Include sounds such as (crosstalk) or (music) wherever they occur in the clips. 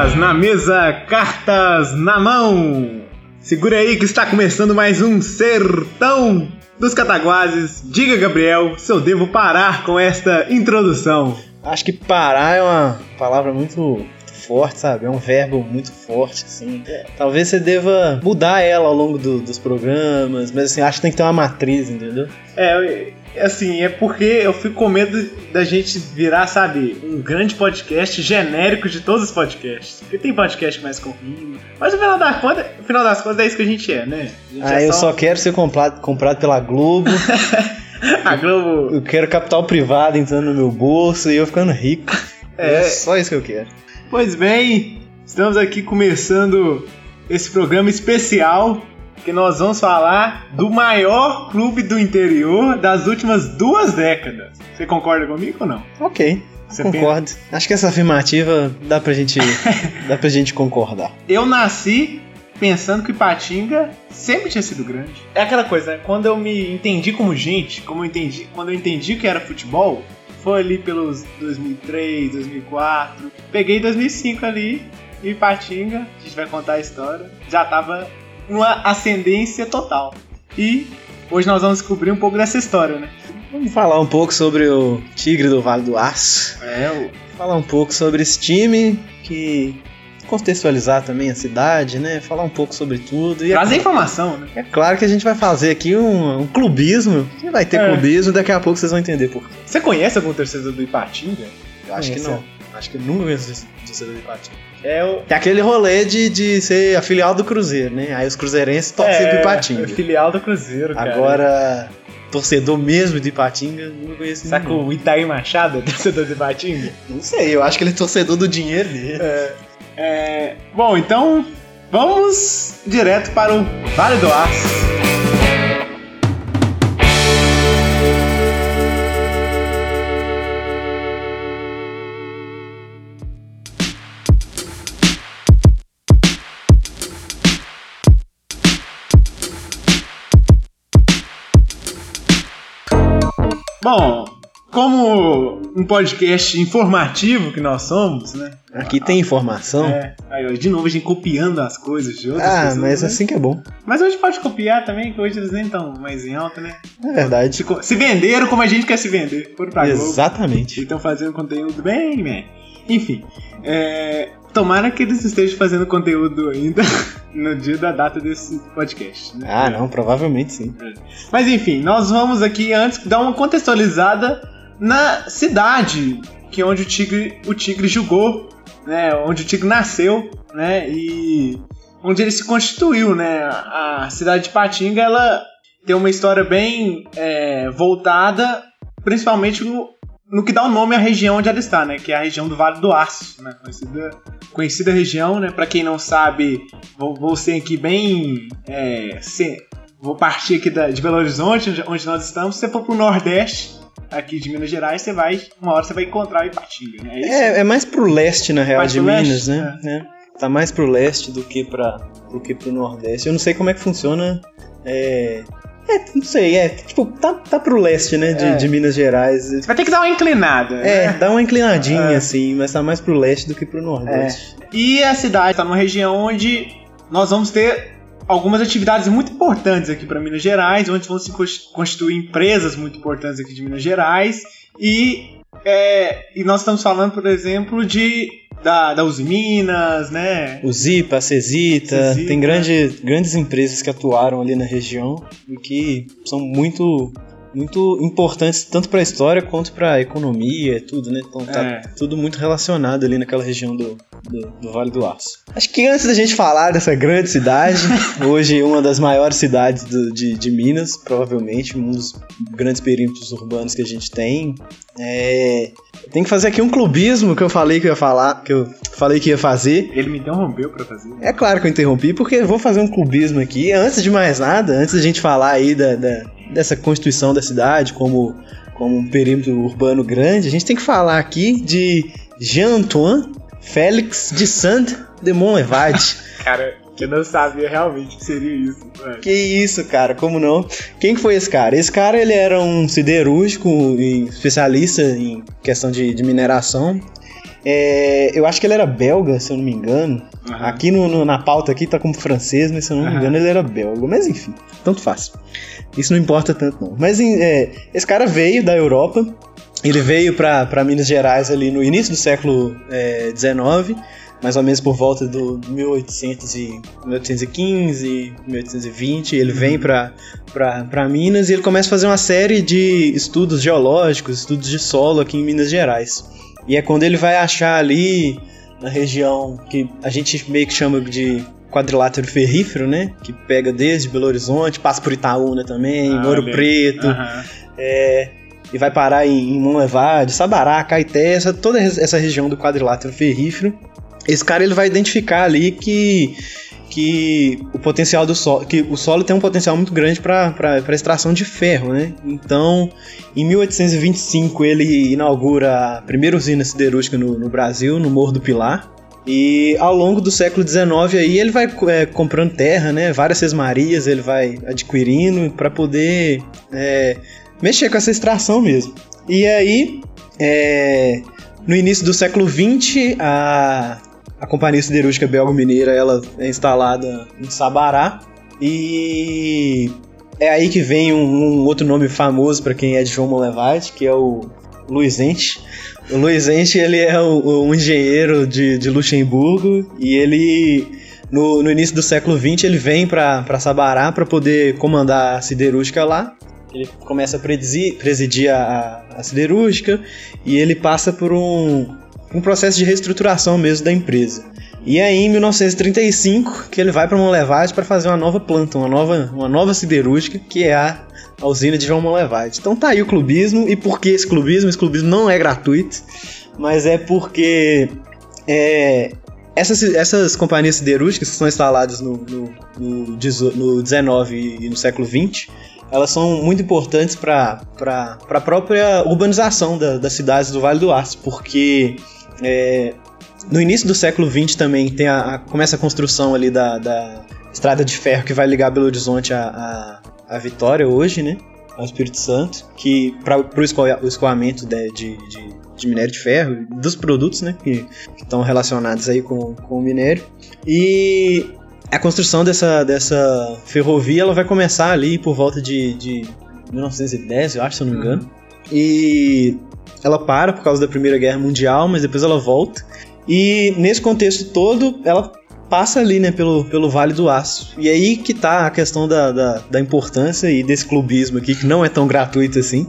Cartas na mesa, cartas na mão. Segura aí que está começando mais um Sertão dos Cataguases. Diga, Gabriel, se eu devo parar com esta introdução. Acho que parar é uma palavra muito forte, sabe? É um verbo muito forte, assim. Talvez você deva mudar ela ao longo do- dos programas, mas assim, acho que tem que ter uma matriz, entendeu? É, assim, é porque eu fico com medo da gente virar, sabe, um grande podcast genérico de todos os podcasts. Porque tem podcast mais com rima. Mas no final, da conta, no final das contas é isso que a gente é, né? Gente Ah, é eu só quero ser comprado, comprado pela Globo, (laughs) A Globo. eu quero capital privado entrando no meu bolso e eu ficando rico. É. É só isso que eu quero. Pois bem, estamos aqui começando esse programa especial que nós vamos falar do maior clube do interior das últimas duas décadas. Você concorda comigo ou não? Ok, Você concordo. Acho que essa afirmativa dá pra gente, (laughs) dá pra gente concordar. Eu nasci pensando que Ipatinga sempre tinha sido grande. É aquela coisa, né? Quando eu me entendi como gente, como eu entendi, quando eu entendi que era futebol, foi ali pelos 2003, 2004. Peguei 2005 ali e Ipatinga, a gente vai contar a história, já tava uma ascendência total. E hoje nós vamos descobrir um pouco dessa história, né? Vamos falar um pouco sobre o Tigre do Vale do Aço. É, falar um pouco sobre esse time, que contextualizar também a cidade, né? Falar um pouco sobre tudo. E é, trazer informação, né? é claro que a gente vai fazer aqui um, um clubismo. Que vai ter É. clubismo, daqui a pouco vocês vão entender por quê. Você conhece algum torcedor do Ipatinga? Eu acho que não. Acho que nunca conheci torcedor do Ipatinga. É o É aquele rolê de, de ser a filial do Cruzeiro, né? Aí os cruzeirenses torcem pro Ipatinga. é filial do Cruzeiro, cara. Agora, torcedor mesmo de Ipatinga, nunca conheci Será que o Itaí Machado é torcedor de Ipatinga? Não sei, eu acho que ele é torcedor do dinheiro dele. É, bom, então vamos direto para o Vale do Aço. Um podcast informativo que nós somos, né? Aqui tem informação. É, aí, de novo a gente copiando as coisas de outras Ah, pessoas, mas né? assim que é bom. Mas hoje pode copiar também, que hoje eles nem estão mais em alta, né? É verdade. Se, se venderam como a gente quer se vender. Foram pra Globo. Exatamente. E estão fazendo conteúdo bem, man. Enfim, é, tomara que eles estejam fazendo conteúdo ainda (laughs) no dia da data desse podcast. né? Ah, não, provavelmente sim. Mas enfim, nós vamos aqui antes dar uma contextualizada na cidade que é onde o Tigre, o Tigre jogou, né? Onde o Tigre nasceu, né? E onde ele se constituiu, né? A cidade de Patinga, ela tem uma história bem é, voltada, principalmente no, no que dá o nome à região onde ela está, né? Que é a região do Vale do Aço, né? Conhecida, conhecida região, né? Para quem não sabe, vou, vou ser aqui bem é, se- Vou partir aqui da- de Belo Horizonte, onde- onde nós estamos. Se for pro Nordeste, aqui de Minas Gerais, você vai. Uma hora você vai encontrar o Ipatinga, né? É isso? É, é mais pro leste, na real, Mais de pro leste, Minas, né? É. Tá mais pro leste do que, pra, do que pro Nordeste. Eu não sei como é que funciona. É. É, não sei, é. Tipo, tá, tá pro leste, né? De, É. de Minas Gerais. Você vai ter que dar uma inclinada. É, né? dá uma inclinadinha, É. assim, mas tá mais pro leste do que pro Nordeste. E a cidade está numa região onde nós vamos ter algumas atividades muito importantes aqui para Minas Gerais, onde vão se cons- constituir empresas muito importantes aqui de Minas Gerais. E, é, e nós estamos falando, por exemplo, de da, da Uzi Minas, né? O Zipa, a Cesita, Cesita. tem grande, grandes empresas que atuaram ali na região e que são muito muito importantes tanto para a história quanto para a economia e tudo, né? Então tá É. tudo muito relacionado ali naquela região do, do, do Vale do Aço. Acho que antes da gente falar dessa grande cidade, (laughs) hoje uma das maiores cidades do- de, de Minas, provavelmente, um dos grandes perímetros urbanos que a gente tem, é, tem que fazer aqui um clubismo que eu falei que eu ia falar, que eu falei que ia fazer. Ele me interrompeu para fazer. É claro que eu interrompi, porque eu vou fazer um clubismo aqui. Antes de mais nada, antes da gente falar aí da, da- dessa constituição da cidade como, como um perímetro urbano grande, a gente tem que falar aqui de Jean-Antoine Félix de Saint-de-Montlevade. (laughs) Cara, eu não sabia realmente que seria isso. mano. que isso, cara, como não? Quem que foi esse cara? Esse cara, ele era um siderúrgico e especialista em questão de, de mineração. É, eu acho que ele era belga, se eu não me engano. Uhum. Aqui no, no, na pauta aqui tá como francês, mas se eu não me engano ele era belga. Mas enfim, tanto faz. Isso não importa tanto não. Mas é, esse cara veio da Europa, ele veio para Minas Gerais ali no início do século XIX, é, mais ou menos por volta do 1800 e, 1815, 1820. Ele vem para Minas e ele começa a fazer uma série de estudos geológicos, estudos de solo aqui em Minas Gerais. E é quando ele vai achar ali na região que a gente meio que chama de quadrilátero ferrífero, né? Que pega desde Belo Horizonte, passa por Itaúna também, ah, Ouro Preto, uhum. é, e vai parar em, em Monlevade, Sabará, Caeté, essa, toda essa região do quadrilátero ferrífero. Esse cara ele vai identificar ali que que o potencial do solo, que o solo tem um potencial muito grande para extração de ferro, né? Então, em 1825 ele inaugura a primeira usina siderúrgica no, no Brasil, no Morro do Pilar. E ao longo do século XIX aí ele vai é, comprando terra, né? Várias sesmarias ele vai adquirindo para poder é, mexer com essa extração mesmo. E aí, é, no início do século XX, a a Companhia Siderúrgica Belgo-Mineira ela é instalada em Sabará e é aí que vem um, um outro nome famoso para quem é de João Molevade, que é o Luizente. O Luizente ele é o, um engenheiro de, de Luxemburgo e ele no, no, início do século XX ele vem para Sabará para poder comandar a siderúrgica lá. Ele começa a presidir, presidir a, a siderúrgica e ele passa por um, um processo de reestruturação mesmo da empresa. E aí, em 1935, que ele vai para Monlevade para fazer uma nova planta, uma nova, uma nova siderúrgica, que é a, a usina de João Monlevade. Então tá aí o clubismo. E por que esse clubismo? Esse clubismo não é gratuito, mas é porque é, essas, essas companhias siderúrgicas que são instaladas no, no, no, no 19 e no século 20, elas são muito importantes para a própria urbanização da, das cidades do Vale do Aço, porque é, no início do século XX também tem a, a, começa a construção ali da, da estrada de ferro que vai ligar Belo Horizonte a, a, a Vitória hoje, né? Ao Espírito Santo, que para o escoamento de, de, de, de, minério de ferro, dos produtos né, que, que estão relacionados aí com, com o minério. E a construção dessa, dessa ferrovia ela vai começar ali por volta de, de 1910, eu acho, se eu não me engano. E ela para por causa da Primeira Guerra Mundial, mas depois ela volta. E nesse contexto todo, ela passa ali, né, pelo, pelo Vale do Aço. E aí que tá a questão da, da, da, importância e desse clubismo aqui, que não é tão gratuito assim.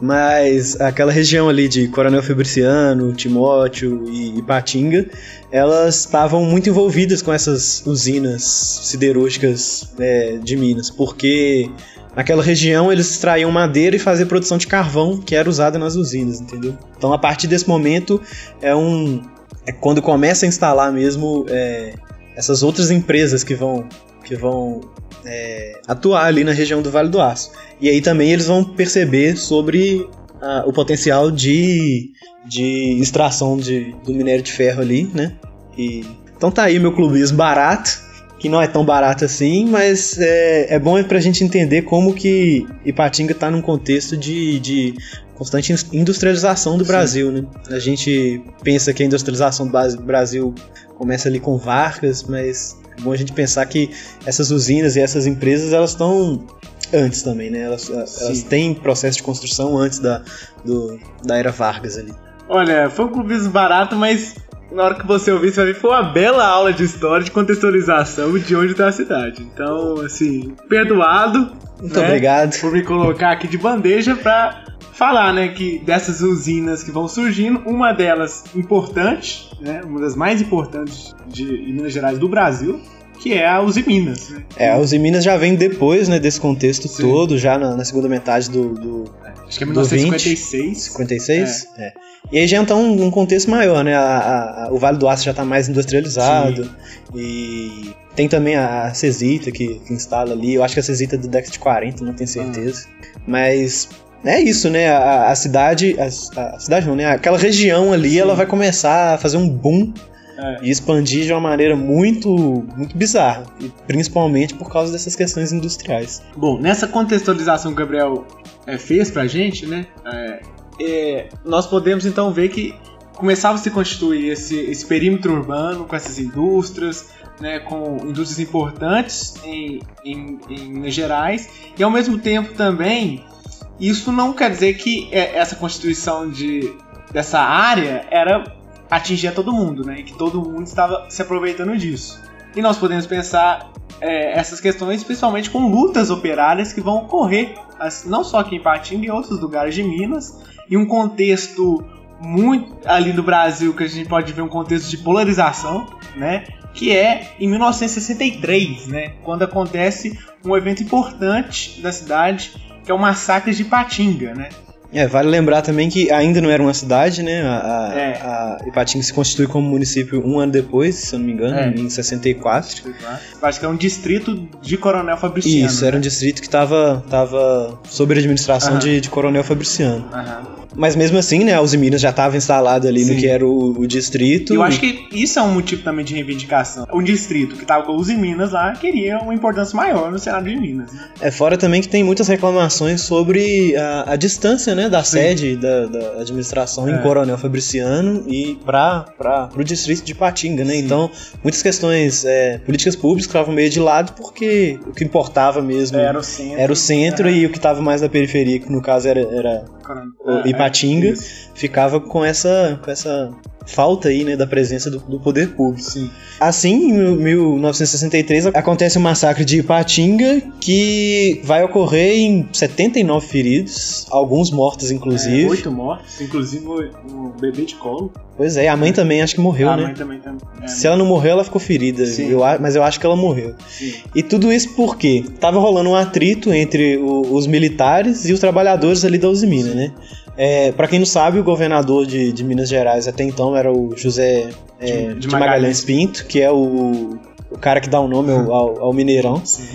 Mas aquela região ali de Coronel Fabriciano, Timóteo e Ipatinga, elas estavam muito envolvidas com essas usinas siderúrgicas é, de Minas, porque naquela região eles extraíam madeira e faziam produção de carvão que era usada nas usinas, entendeu? Então a partir desse momento é um é quando começa a instalar mesmo é, essas outras empresas que vão que vão é, atuar ali na região do Vale do Aço. E aí também eles vão perceber sobre a, o potencial de, de extração de, do minério de ferro ali, né? E, então tá aí meu clubismo barato, que não é tão barato assim, mas é, é bom pra gente entender como que Ipatinga tá num contexto de, de constante industrialização do Sim. Brasil, né? A gente pensa que a industrialização do Brasil começa ali com Vargas, mas é bom a gente pensar que essas usinas e essas empresas elas estão antes também, né? Elas, elas têm processo de construção antes da, do, da era Vargas ali. Olha, foi um clubismo barato, mas na hora que você ouvir, você vai ver foi uma bela aula de história, de contextualização de onde está a cidade. Então, assim, perdoado. Muito né, obrigado. Por me colocar aqui de bandeja para falar, né, que dessas usinas que vão surgindo, uma delas importante, né, uma das mais importantes de, de Minas Gerais do Brasil, que é a Uzi Minas. Né? É, a Uzi Minas já vem depois, né, desse contexto Sim. todo, já na, na, segunda metade do, do Acho que é 1956. 56? É. é. E aí já então um, um contexto maior, né? A, a, o Vale do Aço já está mais industrializado. Sim. E tem também a Cesita que, que, instala ali. Eu acho que a Cesita é do década de 40, não tenho certeza. Ah. Mas é isso, né? A, a cidade. A, a, cidade não, né? Aquela região ali, Sim. ela vai começar a fazer um boom é. e expandir de uma maneira muito, muito bizarra. E principalmente por causa dessas questões industriais. Bom, nessa contextualização que o Gabriel é, fez pra gente, né? É, é, nós podemos então ver que começava a se constituir esse, esse perímetro urbano com essas indústrias, né, com indústrias importantes em, em, em Minas Gerais, e ao mesmo tempo também, isso não quer dizer que é, essa constituição de, dessa área era atingir todo mundo, né, e que todo mundo estava se aproveitando disso. E nós podemos pensar é, essas questões principalmente com lutas operárias que vão ocorrer, não só aqui em Patinga, em outros lugares de Minas, em um contexto muito ali no Brasil que a gente pode ver um contexto de polarização, né? Que é em 1963, né? Quando acontece um evento importante da cidade, que é o massacre de Patinga, né? É, vale lembrar também que ainda não era uma cidade, né? A, é. a Ipatinga se constitui como município um ano depois, se eu não me engano, é. em 64. 64. Acho que é um distrito de Coronel Fabriciano. Isso, era um né? distrito que estava tava sob a administração de, de Coronel Fabriciano. Aham. Mas mesmo assim, né, Uzi Minas já estava instalada ali Sim. no que era o, o, distrito. Eu acho que isso é um motivo também de reivindicação. Um distrito que estava com Uzi Minas lá queria uma importância maior no Senado de Minas. É fora também que tem muitas reclamações sobre a, a distância, né, da Sim. sede da, da administração é. em Coronel Fabriciano e para o distrito de Patinga, né? Sim. Então, muitas questões é, políticas públicas estavam meio de lado porque o que importava mesmo era o centro, era o centro é. e o que estava mais na periferia, que no caso era, era é, Ipatinga, ficava com essa, com essa falta aí, né, da presença do, do poder público. Sim. Assim, em 1963 acontece o massacre de Ipatinga, que vai ocorrer em 79 feridos, alguns mortos inclusive. É, oito mortos, inclusive o, bebê de colo. Pois é, a mãe também acho que morreu, a né? A mãe também, também é, Se ela não morreu, ela ficou ferida, eu, mas eu acho que ela morreu. Sim. E tudo isso porque tava rolando um atrito entre o, os militares e os trabalhadores ali da Usimina, né? É, para quem não sabe, o governador de, de, Minas Gerais até então era o José é, de, de, Magalhães Pinto, que é o, o cara que dá o nome ao, ao Mineirão. Sim.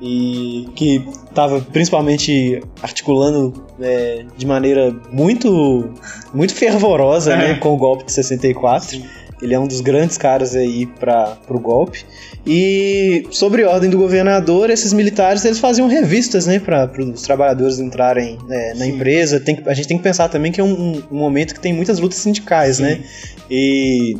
E que estava principalmente articulando é, de maneira muito muito fervorosa né, é. com o golpe de 64. Sim. Ele é um dos grandes caras aí para o golpe. E sobre ordem do governador, esses militares eles faziam revistas, né, para os trabalhadores entrarem é, na Sim. empresa. Tem, a gente tem que pensar também que é um, um momento que tem muitas lutas sindicais, né? Sim. né? E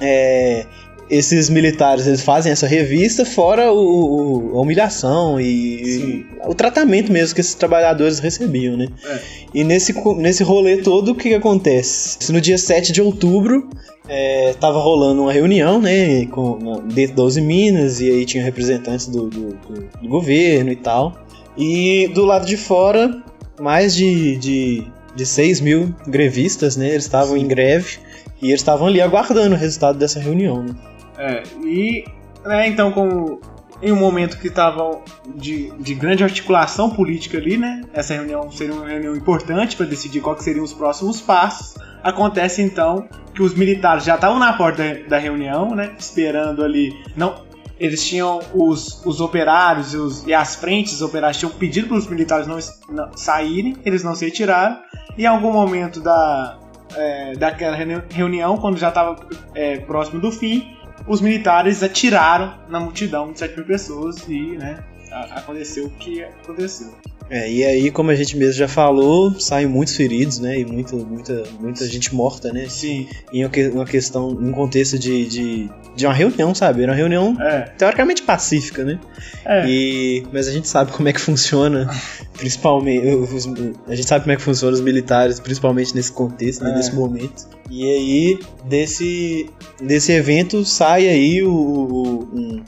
é, esses militares eles fazem essa revista fora o, o a humilhação e, o tratamento mesmo que esses trabalhadores recebiam, né? É. E nesse, nesse rolê todo, o que, que acontece? No dia 7 de outubro, é, tava rolando uma reunião, né, com, dentro da Uzi Minas, e aí tinha representantes do, do, do, do, governo e tal. E do lado de fora, mais de, de, de 6 mil grevistas, né, eles estavam em greve, e eles estavam ali aguardando o resultado dessa reunião, né. É, e, né, então, como em um momento que estava de, de grande articulação política ali, né, essa reunião seria uma reunião importante para decidir quais seriam os próximos passos, Acontece então que os militares já estavam na porta da reunião, né? Esperando ali. Não, eles tinham os, os operários e, os, e as frentes operárias tinham pedido para os militares não, não, saírem, eles não se retiraram. E em algum momento da, é, daquela reunião, quando já estava é, próximo do fim, os militares atiraram na multidão de 7 mil pessoas e né, aconteceu o que aconteceu. É, e aí, como a gente mesmo já falou, saem muitos feridos, né? E muito, muita, muita gente morta, né? Sim. Em uma questão, um contexto de, de, de uma reunião, sabe? Era uma reunião é. teoricamente pacífica, né? É. E, mas a gente sabe como é que funciona, (laughs) principalmente. Os, a gente sabe como é que funciona os militares, principalmente nesse contexto, né? é. nesse momento. E aí, desse, desse evento sai aí o, o um,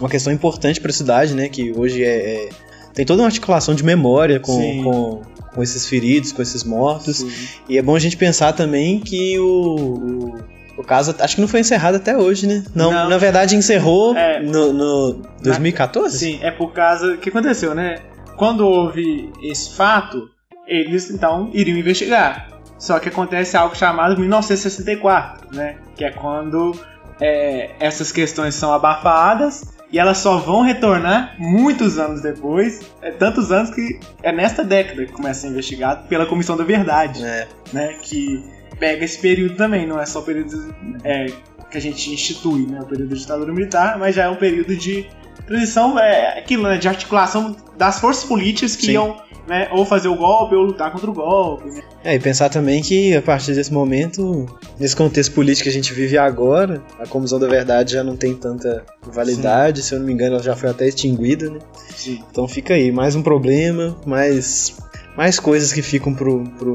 uma questão importante para a cidade, né? Que hoje é, é tem toda uma articulação de memória com, com, com, esses feridos, com esses mortos. Sim. E é bom a gente pensar também que o, o, o, caso acho que não foi encerrado até hoje, né? Não, não. na verdade encerrou é, no, no 2014? Sim, é por causa. O que aconteceu, né? Quando houve esse fato, eles então iriam investigar. Só que acontece algo chamado 1964, né? Que é quando é, essas questões são abafadas e elas só vão retornar muitos anos depois, é, tantos anos que é nesta década que começa a ser investigado pela Comissão da Verdade, é. né, que pega esse período também, não é só o período é, que a gente institui, né, o período de ditadura militar, mas já é um período de transição, é aquilo, né, de articulação das forças políticas que Sim. iam né? Ou fazer o golpe ou lutar contra o golpe. Né? É, e pensar também que a partir desse momento, nesse contexto político que a gente vive agora, a Comissão da Verdade já não tem tanta validade, Sim. se eu não me engano, ela já foi até extinguida, né? Sim. Então fica aí, mais um problema, mais, mais coisas que ficam pro, pro,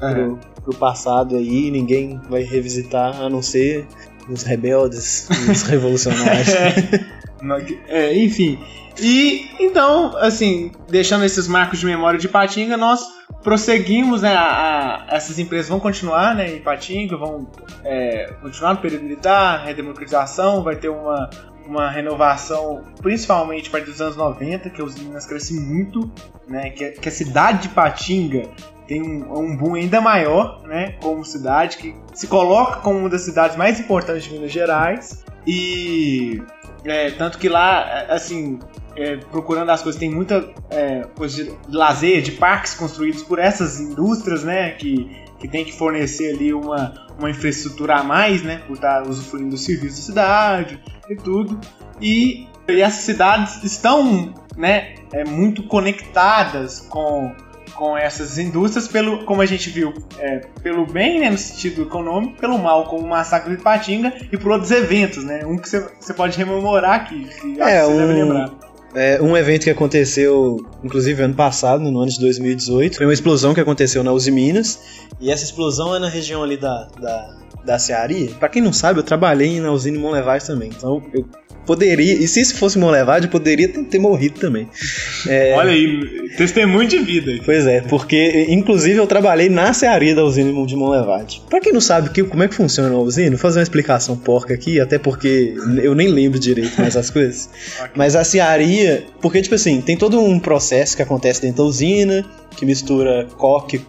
é. pro, pro passado aí, ninguém vai revisitar, a não ser os rebeldes, os (laughs) revolucionários. é, enfim. E então, assim, deixando esses marcos de memória de Patinga, nós prosseguimos, né? A, a, essas empresas vão continuar, né? Em Patinga, vão é, continuar no período militar, redemocratização, vai ter uma, uma renovação, principalmente a partir dos anos 90, que os Minas crescem muito, né? Que, que a cidade de Patinga tem um, um, boom ainda maior, né? Como cidade, que se coloca como uma das cidades mais importantes de Minas Gerais. E é, tanto que lá, assim, é, procurando as coisas, tem muita é, coisa de lazer, de parques construídos por essas indústrias, né? Que, que tem que fornecer ali uma, uma infraestrutura a mais, né? Por estar usufruindo do serviço da cidade e tudo. E, e essas cidades estão, né? É, muito conectadas com com essas indústrias, pelo, como a gente viu, é, pelo bem, né, no sentido econômico, pelo mal, como o massacre de Patinga, e por outros eventos, né? Um que você pode rememorar aqui, que é, você um, deve lembrar. É, um evento que aconteceu, inclusive, ano passado, no ano de 2018, foi uma explosão que aconteceu na Uzi Minas, e essa explosão é na região ali da, da, da Cearia. Pra quem não sabe, eu trabalhei na usina Monlevade também, então eu poderia, e se isso fosse Monlevade, poderia ter, morrido também. É, Olha aí, testemunho de vida. Pois é, porque inclusive eu trabalhei na cearia da usina de Monlevade. Pra quem não sabe que, como é que funciona a usina, vou fazer uma explicação porca aqui, até porque eu nem lembro direito mais as coisas. okay. Mas a cearia, porque tipo assim, tem todo um processo que acontece dentro da usina, que mistura coque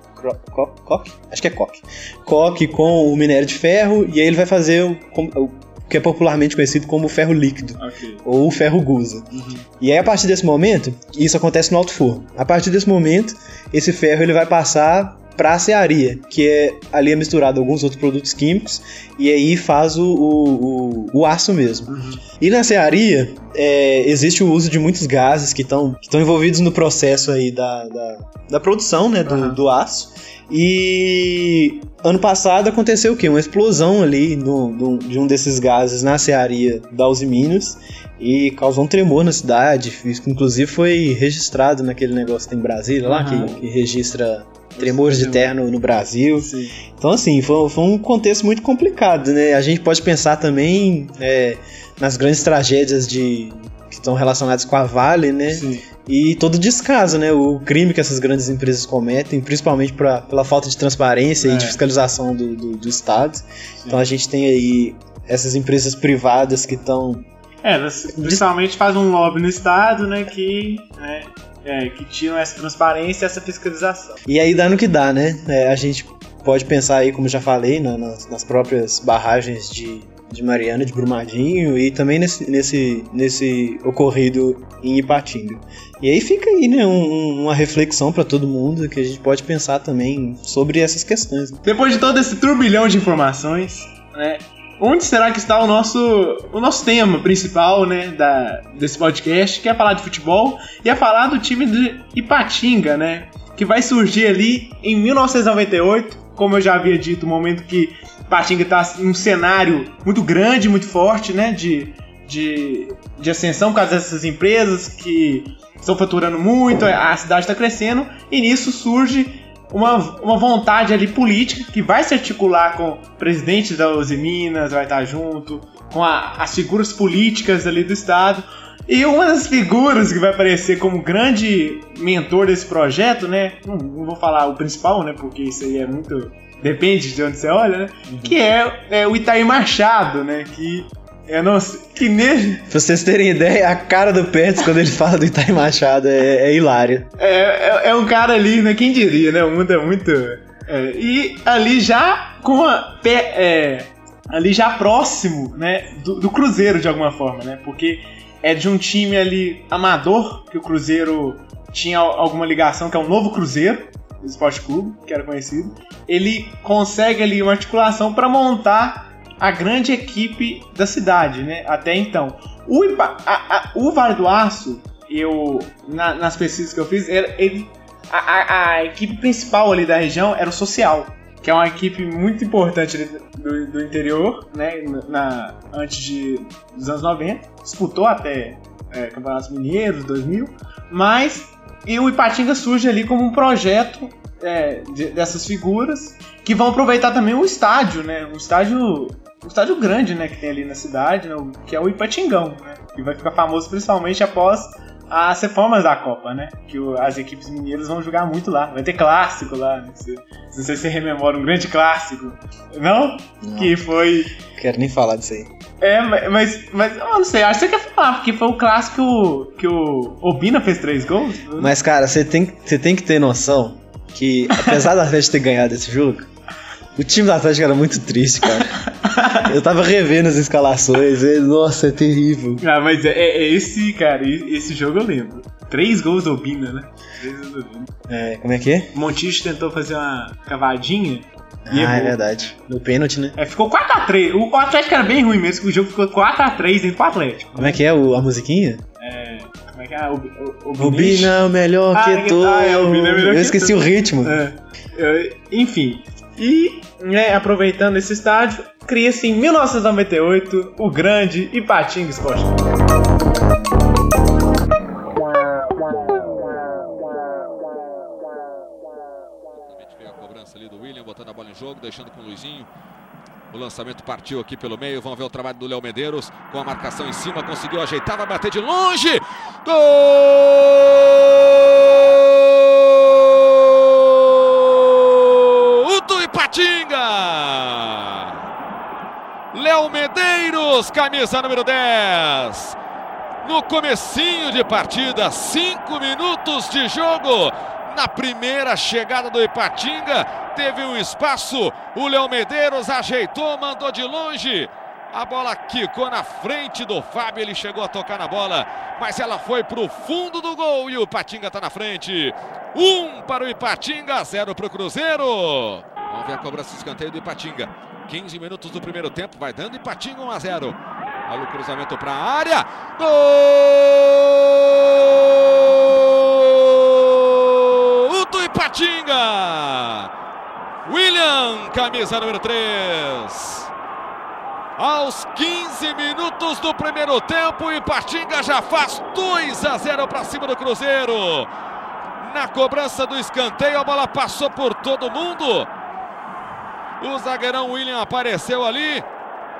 coque? Acho que é coque. Coque com o minério de ferro e aí ele vai fazer o, o que é popularmente conhecido como ferro líquido okay. ou ferro gusa. Uhum. E aí a partir desse momento, isso acontece no alto forno. A partir desse momento, esse ferro ele vai passar para a cearia, que é ali é misturado alguns outros produtos químicos e aí faz o, o, o, o aço mesmo. Uhum. E na cearia é, existe o uso de muitos gases que estão que envolvidos no processo aí da, da, da produção né, do, uhum. do aço. E ano passado aconteceu o quê? Uma explosão ali no, no, de um desses gases na cearia da Uzi Minas e causou um tremor na cidade. Inclusive foi registrado naquele negócio que tem em Brasília lá, que, que registra tremores de terra no, no Brasil. Sim. Então, assim, foi, foi, um contexto muito complicado, né? A gente pode pensar também é, nas grandes tragédias de, que estão relacionadas com a Vale, né? Sim e todo descaso, né? O crime que essas grandes empresas cometem, principalmente pra, pela falta de transparência é. e de fiscalização do, do, do Estado. Sim. Então a gente tem aí essas empresas privadas que estão. É, principalmente faz um lobby no Estado, né? Que. Né, é, que tiram essa transparência e essa fiscalização. E aí dá no que dá, né? É, a gente pode pensar aí, como já falei, nas, nas próprias barragens de, de Mariana, de Brumadinho e também nesse, nesse, nesse ocorrido em Ipatinga. E aí fica aí, né, um, uma reflexão para todo mundo que a gente pode pensar também sobre essas questões. Depois de todo esse turbilhão de informações, né, onde será que está o nosso, o nosso tema principal, né, da, desse podcast, que é falar de futebol e é falar do time de Ipatinga, né, que vai surgir ali em 1998, como eu já havia dito, o momento que Ipatinga está em um cenário muito grande, muito forte, né, de, de, de ascensão por causa dessas empresas que estão faturando muito, a cidade está crescendo, e nisso surge uma, uma vontade ali política que vai se articular com o presidente da Uzi Minas, vai estar junto, com a, as figuras políticas ali do estado. E uma das figuras que vai aparecer como grande mentor desse projeto, né? Não, não vou falar o principal, né? Porque isso aí é muito. Depende de onde você olha, né? Uhum. Que é, é o Itaí Machado, né? Que eu não sei. Que nem. Pra vocês terem ideia, a cara do Pets quando ele fala do Itaí Machado é, é hilário. É, é, é, um cara ali, né? Quem diria, né? O mundo é muito. É, e ali já com. É, ali já próximo, né? Do, do, Cruzeiro, de alguma forma, né? Porque é de um time ali amador, que o Cruzeiro tinha alguma ligação, que é o novo Cruzeiro. Esporte Clube, que era conhecido, ele consegue ali uma articulação para montar a grande equipe da cidade, né? Até então. O, a, a, o Vale do Aço, eu, na, nas pesquisas que eu fiz, ele, a, a, equipe principal ali da região era o Social, que é uma equipe muito importante do, do interior, né, na, antes de, dos anos 90, disputou até é, Campeonatos Mineiros, 2000, mas e o Ipatinga surge ali como um projeto é, de, dessas figuras que vão aproveitar também o estádio, né, um estádio, um estádio grande, né, que tem ali na cidade, né, que é o Ipatingão, né, que vai ficar famoso principalmente após as reformas da Copa, né? Que o, as equipes mineiras vão jogar muito lá. Vai ter clássico lá, né? Se, não sei se você rememora um grande clássico. Não? não. Que foi. Quero nem falar disso aí. É, mas, mas eu não sei, acho que você quer falar, porque foi o clássico que o Obina fez três gols. Mas, cara, você tem, você tem que ter noção que, apesar do (laughs) Atlético ter ganhado esse jogo, o time do Atlético era muito triste, cara. (laughs) Eu tava revendo as escalações, e, nossa, é terrível. Ah, mas é, é, esse, cara, esse jogo eu lembro. Três gols do Obina, né? Três gols do Obina. É, como é que é? Montijo tentou fazer uma cavadinha. Ah, é verdade. No pênalti, né? É, ficou 4x3. O Atlético era bem ruim mesmo, o jogo ficou 4x3 dentro do Atlético. Como é que é o, a musiquinha? É. Como é que é? O, o, o Obina é o melhor ah, que tu. Ah, é, o Obina é melhor Eu esqueci o ritmo. É. enfim, e, né, aproveitando esse estádio, cria-se em 1998 o grande Ipatinga Esporte botando a bola em jogo, deixando com o Luizinho. O lançamento partiu aqui pelo meio. Vamos ver o trabalho do Léo Medeiros com a marcação em cima. Conseguiu ajeitar, vai bater de longe. Gol! Ipatinga. Léo Medeiros, camisa número 10. No comecinho de partida, cinco minutos de jogo. Na primeira chegada do Ipatinga, teve um espaço. O Léo Medeiros ajeitou, mandou de longe. A bola quicou na frente do Fábio, ele chegou a tocar na bola, mas ela foi para o fundo do gol e o Ipatinga está na frente. Um para o Ipatinga, zero para o Cruzeiro. Vamos ver a cobrança de escanteio do Ipatinga. 15 minutos do primeiro tempo, vai dando Ipatinga 1 a 0. Olha o cruzamento para a área. Gol do Ipatinga. William, camisa número 3. Aos 15 minutos do primeiro tempo, Ipatinga já faz 2 a 0 para cima do Cruzeiro. Na cobrança do escanteio, a bola passou por todo mundo. O zagueirão William apareceu ali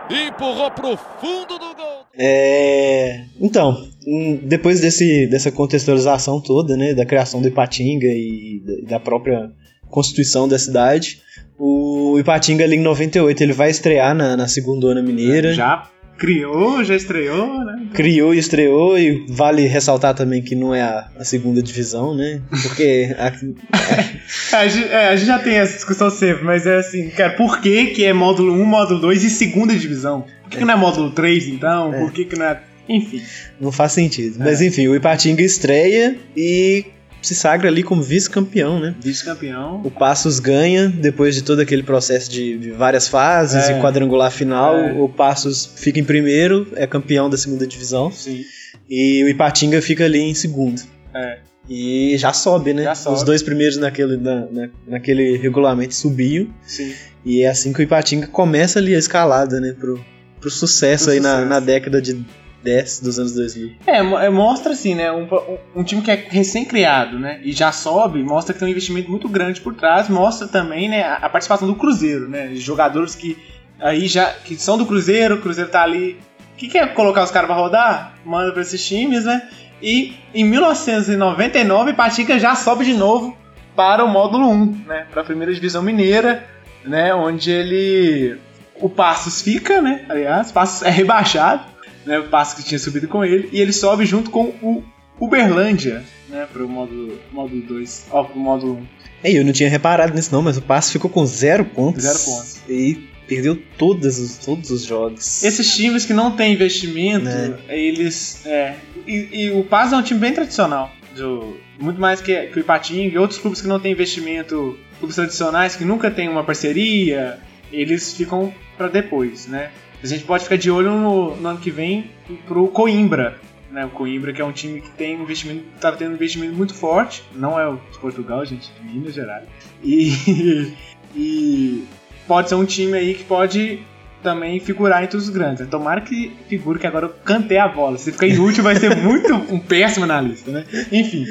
e empurrou para o fundo do gol. É, então, hum, depois desse, dessa contextualização toda, né, da criação do Ipatinga e da própria constituição da cidade, o Ipatinga ali em 98 ele vai estrear na, na segunda mineira. Já Criou, já estreou, né? Criou e estreou, e vale ressaltar também que não é a, a segunda divisão, né? Porque. A, a... (laughs) a, gente, é, a, gente, já tem essa discussão sempre, mas é assim, cara, por que, que é módulo 1, módulo 2 e segunda divisão? Por que, é. que não é módulo 3, então? É. Por que, que não é. Enfim. Não faz sentido. Mas é. enfim, o Ipatinga estreia e se sagra ali como vice-campeão, né? Vice-campeão. O Passos ganha, depois de todo aquele processo de, de várias fases é. e quadrangular final, é. o Passos fica em primeiro, é campeão da segunda divisão. Sim. E o Ipatinga fica ali em segundo. É. E já sobe, né? Já sobe. Os dois primeiros naquele, na, na, naquele regulamento subiam. Sim. E é assim que o Ipatinga começa ali a escalada, né? Pro, pro sucesso pro aí sucesso. Na, na década de 10 dos anos 2000. É, é, mostra assim, né? Um, um, time que é recém-criado, né? E já sobe, mostra que tem um investimento muito grande por trás, mostra também, né, a participação do Cruzeiro, né? Jogadores que aí já que são do Cruzeiro, o Cruzeiro tá ali. que quer colocar os caras pra rodar? Manda pra esses times, né? E em 1999, Patica já sobe de novo para o módulo 1, né? Para a primeira divisão mineira, né? Onde ele. O Passos fica, né? Aliás, Passos é rebaixado né, o passo que tinha subido com ele, e ele sobe junto com o Uberlândia, né, pro módulo 2, módulo 2, ó, pro módulo 1. É, eu não tinha reparado nisso não, mas o passo ficou com zero pontos. Zero pontos. E perdeu todos os, todos os jogos. Esses times que não têm investimento, né? eles. É, e, e, o Paz é um time bem tradicional. Do, muito mais que, que o Ipatinga e outros clubes que não têm investimento, clubes tradicionais que nunca têm uma parceria, eles ficam para depois, né? A gente pode ficar de olho no, no ano que vem pro Coimbra, né? O Coimbra, que é um time que tem um investimento, tá tendo um investimento muito forte. Não é o de Portugal, gente, de Minas Gerais. E, (laughs) e pode ser um time aí que pode também figurar entre os grandes. Tomara que figure que agora eu cantei a bola. Se ficar inútil, vai ser muito (laughs) um péssimo analista, né? Enfim.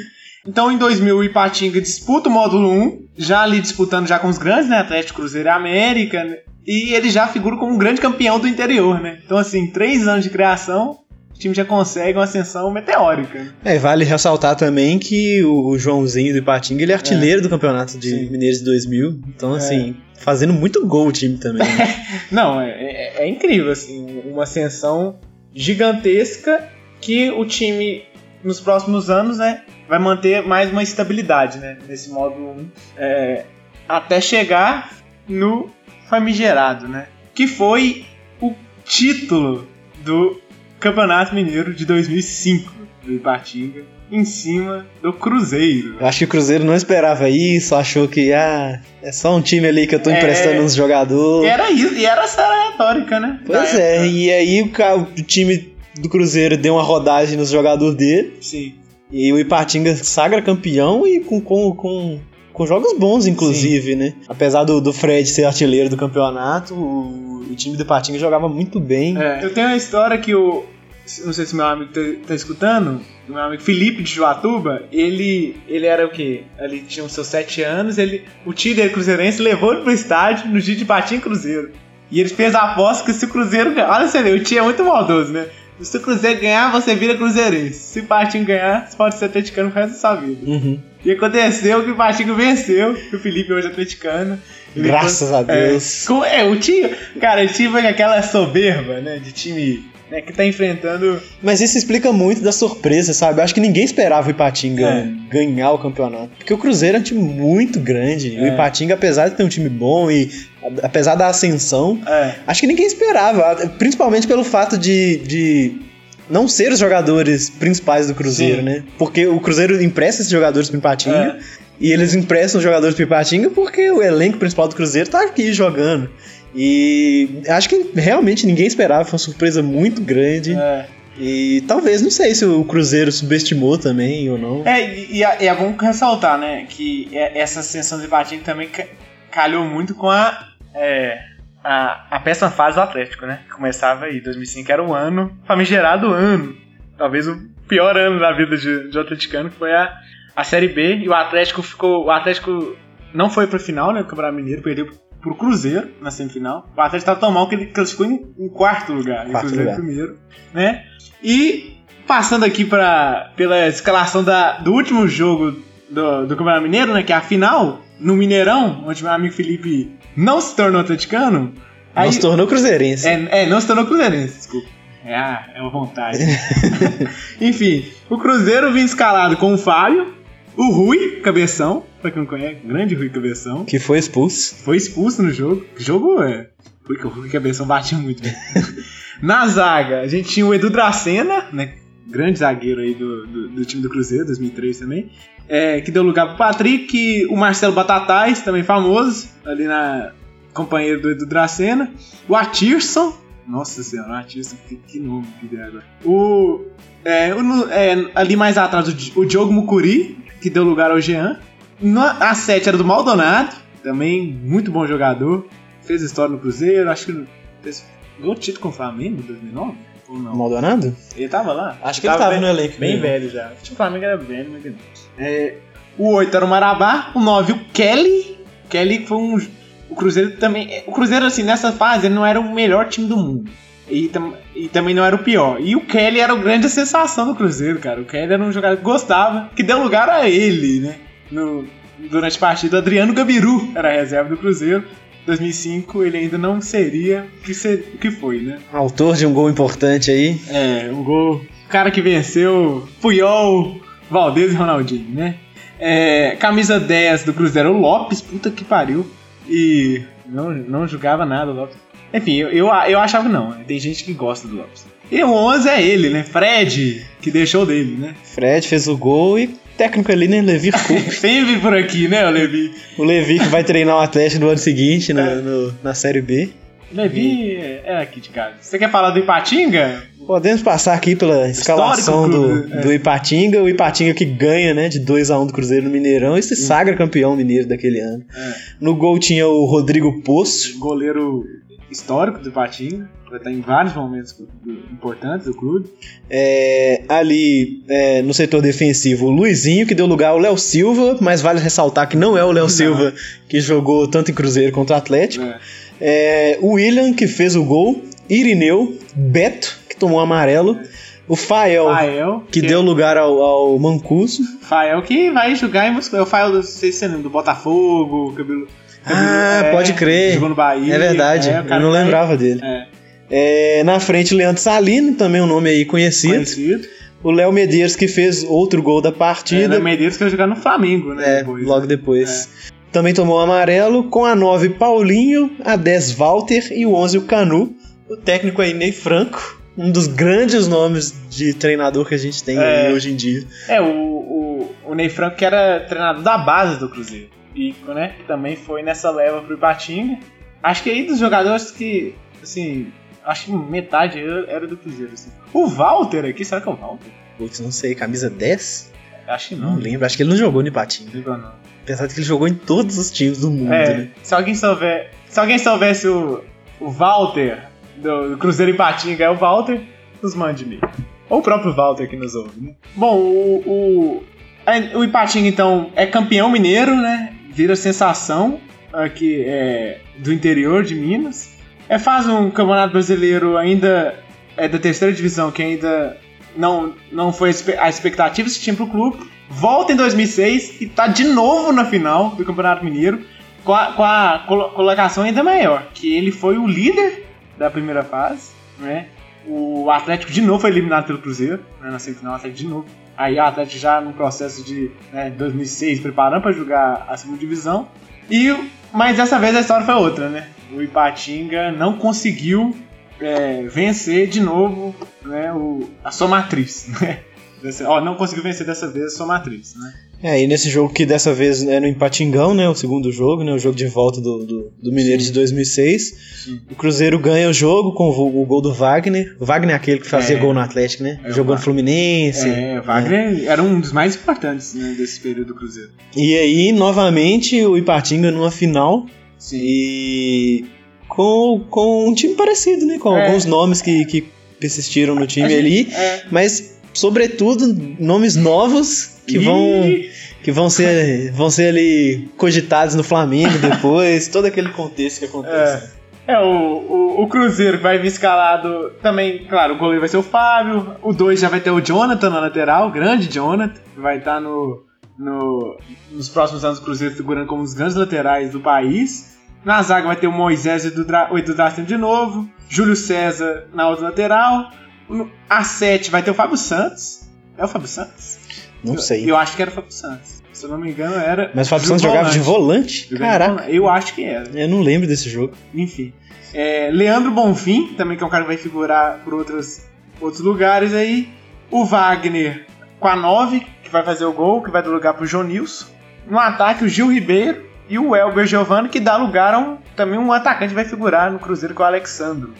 Então, em 2000, o Ipatinga disputa o módulo 1, já ali disputando já com os grandes, né? Atlético Cruzeiro América. E ele já figura como um grande campeão do interior, né? Então, assim, três anos de criação, o time já consegue uma ascensão meteórica. É, vale ressaltar também que o Joãozinho do Ipatinga, ele é artilheiro do campeonato de Sim. Mineiros de 2000. Então, assim, fazendo muito gol o time também. né? (laughs) Não, é, é- é incrível, assim, uma ascensão gigantesca que o time, nos próximos anos, né, vai manter mais uma estabilidade, né, nesse 1, é, até chegar no famigerado, né, que foi o título do Campeonato Mineiro de 2005 do Ipatinga, em cima do Cruzeiro. Eu acho que o Cruzeiro não esperava isso, achou que, ah, é só um time ali que eu tô É. emprestando uns E jogadores. era isso, e era essa retórica, né? Pois da é, época. e aí o, o time do Cruzeiro deu uma rodagem nos jogadores dele. Sim. E o Ipatinga sagra campeão e com, com, com, com jogos bons, inclusive, né? Apesar do, do Fred ser artilheiro do campeonato, o, o time do Ipatinga jogava muito bem. É, eu tenho uma história que o. Não sei se meu amigo tá, tá escutando. o Meu amigo Felipe de Joatuba, ele, ele era o quê? Ele tinha os seus sete anos, ele, o tio dele cruzeirense levou ele pro estádio no dia de Patinho Cruzeiro. E eles fez a aposta que se o Cruzeiro. Olha você vê, o tio é muito maldoso, né? Se o Cruzeiro ganhar, você vira cruzeirense. Se o Patinho ganhar, você pode ser atleticano pro resto da sua vida. Uhum. E aconteceu que o Patinho venceu, que o Felipe hoje é atleticano. Graças a Deus. É, com- é, o time, cara, o time foi aquela soberba, né, de time né, que tá enfrentando. Mas isso explica muito da surpresa, sabe? Eu acho que ninguém esperava o Ipatinga É. ganhar o campeonato. Porque o Cruzeiro é um time muito grande. O É. Ipatinga, apesar de ter um time bom e apesar da ascensão, É, acho que ninguém esperava. Principalmente pelo fato de, de não ser os jogadores principais do Cruzeiro, Sim. né? Porque o Cruzeiro empresta esses jogadores pro Ipatinga. É. E eles emprestam os jogadores pro Ipatinga porque o elenco principal do Cruzeiro tá aqui jogando. E acho que realmente ninguém esperava, foi uma surpresa muito grande. é. E talvez, não sei se o Cruzeiro subestimou também ou não. É, e, e é, bom ressaltar, né, que é- essa ascensão de Patinho também ca- calhou muito com a, é, a, a péssima fase do Atlético, né, que começava aí, 2005 era um ano, famigerado ano, talvez o pior ano da vida de, de atleticano, que foi a, a Série B, e o Atlético ficou, o Atlético não foi pra final, né, o Campeonato Mineiro, perdeu pro Cruzeiro na semifinal, o Atlético tava tão mal que ele classificou em, em quarto lugar, e Quarto Cruzeiro lugar. primeiro, né, e passando aqui pra, pela escalação da, do último jogo do, do Campeonato Mineiro, né? Que é a final, no Mineirão, onde meu amigo Felipe não se tornou atleticano. Não se tornou cruzeirense. é, é, não se tornou cruzeirense, desculpa. É, a- é uma vontade. (laughs) (laughs) Enfim, o Cruzeiro vinha escalado com o Fábio, o Rui Cabeção, pra quem não conhece, grande Rui Cabeção, Que foi expulso. foi expulso no jogo. Jogo é. Rui, o Rui Cabeção batia muito bem. (laughs) Na zaga, a gente tinha o Edu Dracena, né? Grande zagueiro aí do, do, do time do Cruzeiro, 2003 também. É, que deu lugar pro Patrick, o Marcelo Batatais, também famoso, ali na companheiro do Edu Dracena. O Atirson, nossa senhora, o Atirson, que, que nome que deu agora. O, é, o é, ali mais atrás, o, o Diogo Mucuri, que deu lugar ao Jean. Na, a 7 era do Maldonado, também muito bom jogador. Fez história no Cruzeiro, acho que fez gol título com o Flamengo em 2009? Ou não? Maldonado? Ele tava lá? Acho que ele tava bem, no elenco Bem mesmo. velho já. O Flamengo era velho, mas... É, o 8 era o Marabá, o 9 o Kelly. Kelly foi um... O Cruzeiro também... O Cruzeiro, assim, nessa fase, ele não era o melhor time do mundo. E, tam- e também não era o pior. E o Kelly era a grande sensação do Cruzeiro, cara. O Kelly era um jogador que gostava, que deu lugar a ele, né? No, durante a partida, o Adriano Gabiru era a reserva do Cruzeiro. 2005 ele ainda não seria o que, ser, o que foi, né? Autor de um gol importante aí. É, um gol. O cara que venceu Puyol, Valdez e Ronaldinho, né? É, camisa 10 do Cruzeiro, o Lopes, puta que pariu. E não, não jogava nada o Lopes. Enfim, eu, eu, eu achava que não. Tem gente que gosta do Lopes. E o 11 é ele, né? Fred, que deixou dele, né? Fred fez o gol e técnico ali, né? Levi. (laughs) Sempre por aqui, né, o Levi? o Levi que vai treinar o Atlético no ano seguinte, na, no- na Série B. Levi é aqui de casa. Você quer falar do Ipatinga? Podemos passar aqui pela escalação do, é. do Ipatinga, o Ipatinga que ganha, né, de 2 a 1 do Cruzeiro no Mineirão e se sagra campeão mineiro daquele ano. É. No gol tinha o Rodrigo Poço, Goleiro histórico do Ipatinga. Vai estar em vários momentos importantes do clube. é, ali é, no setor defensivo o Luizinho, que deu lugar ao Léo Silva, mas vale ressaltar que não é o Léo Silva que jogou tanto em Cruzeiro quanto Atlético. É. É, o William, que fez o gol, Irineu, Beto, que tomou amarelo, o Fael, Fael. que deu lugar ao, ao Mancuso, Fael que vai jogar em Moscou. É o Fael, não sei se lembra, do Botafogo, cabelo. Ah, cabelo- pode crer. Jogou no Bahia. É verdade, é, o eu não lembrava dele. É, É, na frente, Leandro Salino, também um nome aí conhecido. conhecido. O Léo Medeiros, que fez outro gol da É, partida. na Medeiros que vai jogar no Flamengo, né? É, depois, logo né? depois. Também tomou amarelo, com a 9 Paulinho, a 10 Walter e o 11 o Canu. O técnico aí, Ney Franco, um dos grandes nomes de treinador que a gente tem É. hoje em dia. É, o, o, o Ney Franco que era treinador da base do Cruzeiro. E, né, que também foi nessa leva pro Ipatinga. Acho que aí dos jogadores que, assim, acho que metade era do Cruzeiro, assim. O Walter aqui, será que é o Walter? Putz, não sei, camisa 10? Acho que Não não. lembro, acho que ele não jogou no Ipatinga. Não lembro, não. Apesar de que ele jogou em todos os times do mundo, É, né? se alguém souber. Se alguém soubesse o, o Walter do, do Cruzeiro Ipatinga é o Walter, nos mande e Ou o próprio Walter que nos ouve, né? Bom, o, o, a- o Ipatinga, então, é campeão mineiro, né? Vira sensação aqui é, do interior de Minas. É, faz um campeonato brasileiro ainda é da terceira divisão, que ainda não, não foi a expectativa que tinha pro clube. Volta em 2006 e tá de novo na final do Campeonato Mineiro, com a, com a colo- colocação ainda maior, que ele foi o líder da primeira fase, né? O Atlético de novo foi eliminado pelo Cruzeiro, né? na semifinal, o Atlético de novo. Aí o Atlético já no processo de né, 2006, preparando para jogar a segunda divisão. E, mas dessa vez a história foi outra, né? O Ipatinga não conseguiu é, vencer de novo né, o, a sua matriz, (laughs) né? Ó, não conseguiu vencer dessa vez a sua matriz, né? É, e nesse jogo que dessa vez é no Empatingão, né? O segundo jogo, né? O jogo de volta do, do, do Mineiro de 2006. Sim. O Cruzeiro ganha o jogo com o, o gol do Wagner. O Wagner é aquele que fazia É. gol no Atlético, né? É, Jogou no. Fluminense. É, o Wagner era um dos mais importantes né, desse período do Cruzeiro. E aí, novamente, o Ipatinga numa final. E com, com um time parecido, né? Com É. alguns nomes que, que persistiram no time ali. É. Mas, sobretudo, nomes novos que vão, que vão ser, vão ser ali cogitados no Flamengo depois. (laughs) todo aquele contexto que acontece. É, o, o, o Cruzeiro vai vir escalado também, claro, o goleiro vai ser o Fábio, o 2 já vai ter o Jonathan na lateral, o grande Jonathan, que vai estar no, no, nos próximos anos o Cruzeiro figurando como os grandes laterais do país. Na zaga vai ter o Moisés e o Edu de novo, Júlio César na outra lateral, a 7 vai ter o Fábio Santos. É o Fábio Santos? Não sei. Eu acho que era o Fábio Santos. Se eu não me engano, era. Mas o Fábio Santos jogava de volante? Jogava de Caraca, volante. Eu acho que era. eu não lembro desse jogo. Enfim. É, Leandro Bonfim, também que é um cara que vai figurar por outros, outros lugares aí. O Wagner com a 9, que vai fazer o gol, que vai dar lugar pro Jonilson. No ataque, o Gil Ribeiro e o Elber Giovanni, que dá lugar a um, também um atacante que vai figurar no Cruzeiro com o Alexandro.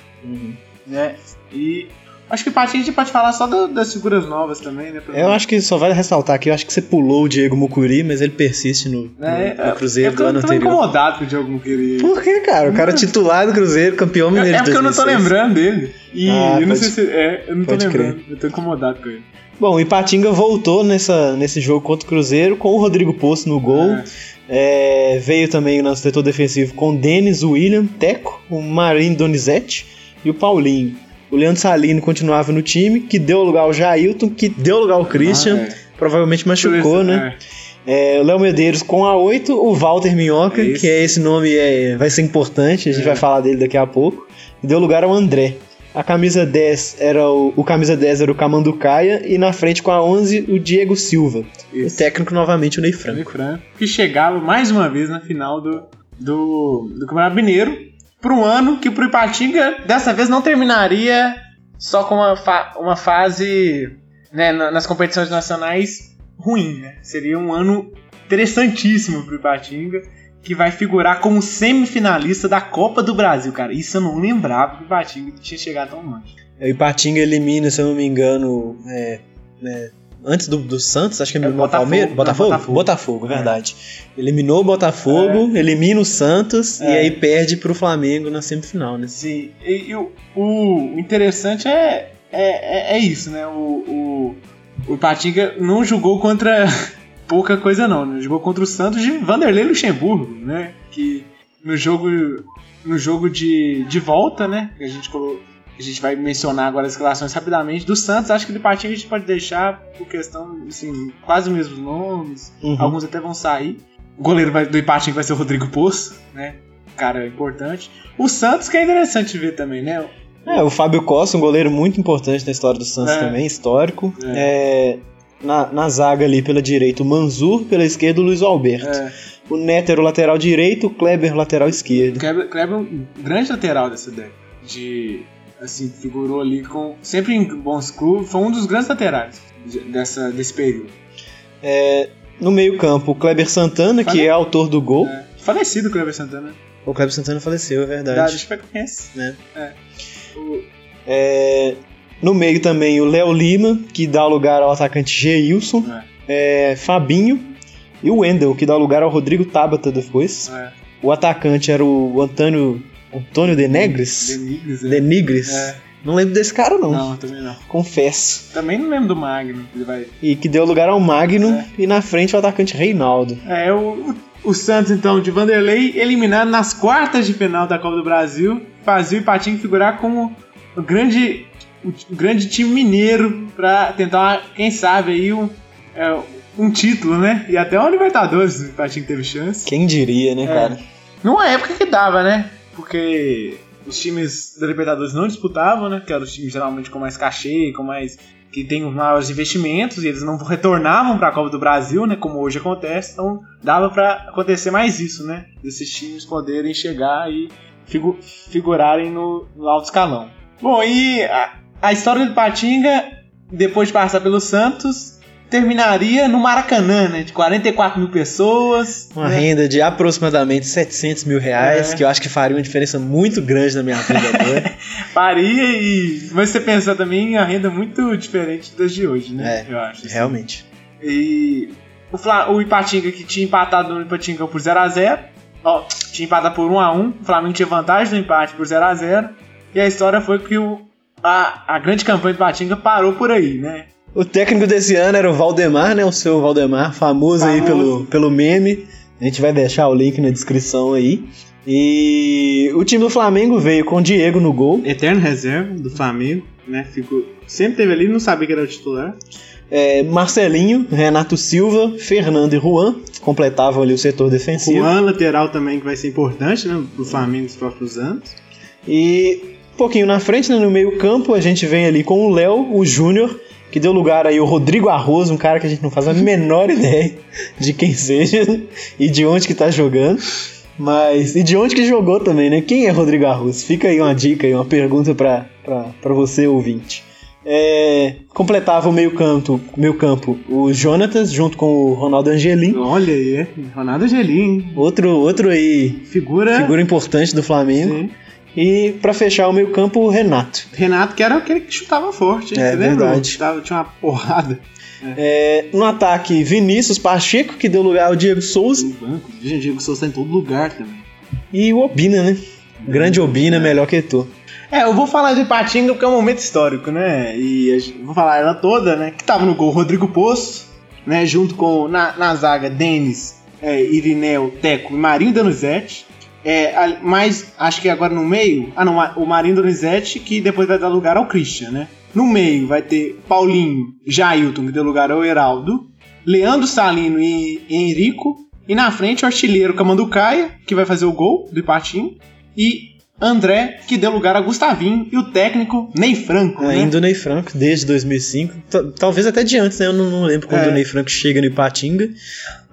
Né? E acho que parte a gente pode falar só do- das figuras novas também, né? Eu acho que só vale ressaltar aqui, eu acho que você pulou o Diego Mucuri, mas ele persiste no, É, no- no Cruzeiro é do ano eu tô anterior. incomodado com o Diogo Muquiri. Por que, cara? O cara é titular do Cruzeiro, campeão mineiro É de porque eu não tô 2006. lembrando dele. E Ah, eu não pode- sei se. É, eu não tô pode lembrando. Eu tô incomodado com ele. Bom, o Ipatinga voltou nessa, nesse jogo contra o Cruzeiro com o Rodrigo Poço no gol. É. É, veio também no setor defensivo com o Denis, o William, Teco, o Marinho Donizete e o Paulinho. O Leandro Salino continuava no time, que deu lugar ao Jailton, que deu lugar ao Christian, Ah, é. provavelmente machucou, né? É. É, o Léo Medeiros com a 8, o Walter Minhoca, É isso. que é esse nome é, vai ser importante, a gente É. vai falar dele daqui a pouco. E deu lugar ao André. A camisa 10 era o, o camisa 10 era o Camanducaia e na frente com a 11 o Diego Silva. Isso. O técnico novamente o Ney Franco. Ney Franco, que chegava mais uma vez na final do, do, do Campeonato Mineiro, para um ano que pro Ipatinga dessa vez não terminaria só com uma, fa- uma fase né, na- nas competições nacionais ruim, né? Seria um ano interessantíssimo pro Ipatinga, que vai figurar como semifinalista da Copa do Brasil, cara. Isso eu não lembrava que o Ipatinga tinha chegado tão longe. O Ipatinga elimina, se eu não me engano, é, é, antes do, do Santos, acho que eliminou o Botafogo, Palmeiras. Botafogo? Botafogo. Botafogo, É. verdade. Eliminou o Botafogo, elimina o Santos e É. aí perde pro Flamengo na semifinal, né? Sim, e, e o, o interessante é, é, é, é isso, né? O, o, o Ipatinga não jogou contra (laughs) pouca coisa, não. Né? Jogou contra o Santos de Vanderlei Luxemburgo, né? Que no jogo, no jogo de, de volta, né? Que a gente colocou. A gente vai mencionar agora as relações rapidamente. Do Santos, acho que do Ipatinga a gente pode deixar por questão, assim, quase os mesmos nomes. Uhum. Alguns até vão sair. O goleiro vai- do Ipatinga vai ser o Rodrigo Poço, né? Cara importante. O Santos, que é interessante ver também, né? É, o Fábio Costa, um goleiro muito importante na história do Santos É. também, histórico. É, na, na zaga ali pela direita, o Manzur, pela esquerda, o Luiz Alberto. É, O Neto era o lateral direito, o Kleber lateral esquerdo. Kleber, Kleber é um grande lateral dessa década. De. Assim, figurou ali com. Sempre em bons clubes. Foi um dos grandes laterais de- dessa, desse período. No meio-campo, o Kleber Santana, que Fale- é autor do gol. É. Falecido o Kleber Santana. O Kleber Santana faleceu, é Da verdade. Chapecoense. Né? É. O- É, no meio também o Léo Lima, que dá lugar ao atacante Geilson. É, Fabinho. E o Wendel, que dá lugar ao Rodrigo Tabata depois. É. O atacante era o Antônio, Antônio Denegres. Denigres, é. Denigres. É. Não lembro desse cara, não. Não, também não. Confesso. Também não lembro do Magno. Ele vai E que deu lugar ao Magno. É. E na frente o atacante Reinaldo. É, o, o Santos, então, de Vanderlei, eliminado nas quartas de final da Copa do Brasil, fazia o Ipatinga figurar como o grande, o grande time mineiro pra tentar, quem sabe, aí um, é, um título, né? E até uma Libertadores o Ipatinga teve chance. Quem diria, né, É. cara? Numa época que dava, né? Porque os times da Libertadores não disputavam, né? Que eram os times geralmente com mais cachê, com mais. que tem os maiores investimentos, e eles não retornavam pra Copa do Brasil, né? Como hoje acontece. Então dava pra acontecer mais isso, né? Desses times poderem chegar e figu- figurarem no, no alto escalão. Bom, e a, a história do Patinga, depois de passar pelo Santos, terminaria no Maracanã, né? De 44 mil pessoas. Uma né? renda de aproximadamente 700 mil reais, É. que eu acho que faria uma diferença muito grande na minha vida agora. (laughs) Faria e. Mas você pensar também a renda muito diferente das de hoje, né? É, Eu acho. assim. Realmente. E o, Fla... o Ipatinga que tinha empatado no Ipatinga por 0x0. Ó, tinha empatado por 1x1. O Flamengo tinha vantagem no empate por 0x0. E a história foi que o... a... a grande campanha do Ipatinga parou por aí, né? O técnico desse ano era o Valdemar, né? O seu Valdemar, famoso, aí pelo, pelo meme. A gente vai deixar o link na descrição aí. E o time do Flamengo veio com o Diego no gol. Eterno reserva do Flamengo, né? Ficou... Sempre teve ali, não sabia que era o titular. É, Marcelinho, Renato Silva, Fernando e Juan completavam ali o setor defensivo. Juan, lateral também, que vai ser importante, né? Pro Flamengo nos próximos anos. E um pouquinho na frente, né, no meio campo, a gente vem ali com o Léo, o Júnior, que deu lugar aí ao Rodrigo Arroz, um cara que a gente não faz a menor ideia de quem seja e de onde que tá jogando. Mas, e de onde que jogou também, né? Quem é Rodrigo Arroz? Fica aí uma dica aí, uma pergunta pra você, ouvinte. É, completava o meio campo, meio campo o Jonatas junto com o Ronaldo Angelim. Olha aí. Ronaldo Angelim? Outro, outro aí, Figura. figura importante do Flamengo. Sim. E pra fechar o meio campo, o Renato. Renato, que era aquele que chutava forte? É, Você lembra? verdade. Chutava- tinha uma porrada É, no ataque, Vinícius Pacheco, que deu lugar ao Diego Souza. no banco. Gente, Diego Souza tá em todo lugar também. E o Obina, né? Grande Obina, melhor que tu. É, eu vou falar do Ipatinga porque é um momento histórico, né? E gente- vou falar ela toda, né? Que tava no gol Rodrigo Poço, né? Junto com, na, na zaga, Denis, é, Irineu, Teco e Marinho Donizete. É, mas acho que agora no meio. Ah, não, o Marinho Donizete, que depois vai dar lugar ao Christian, né? No meio vai ter Paulinho, Jailton, que deu lugar ao Heraldo, Leandro Salino e Henrico. E na frente o artilheiro Camanducaia, que vai fazer o gol do Ipatinga. E André, que deu lugar a Gustavinho, e o técnico Ney Franco. né? Ainda o Ney Franco, desde 2005. T- Talvez até de antes, né? Eu não, não lembro quando É. o Ney Franco chega no Ipatinga.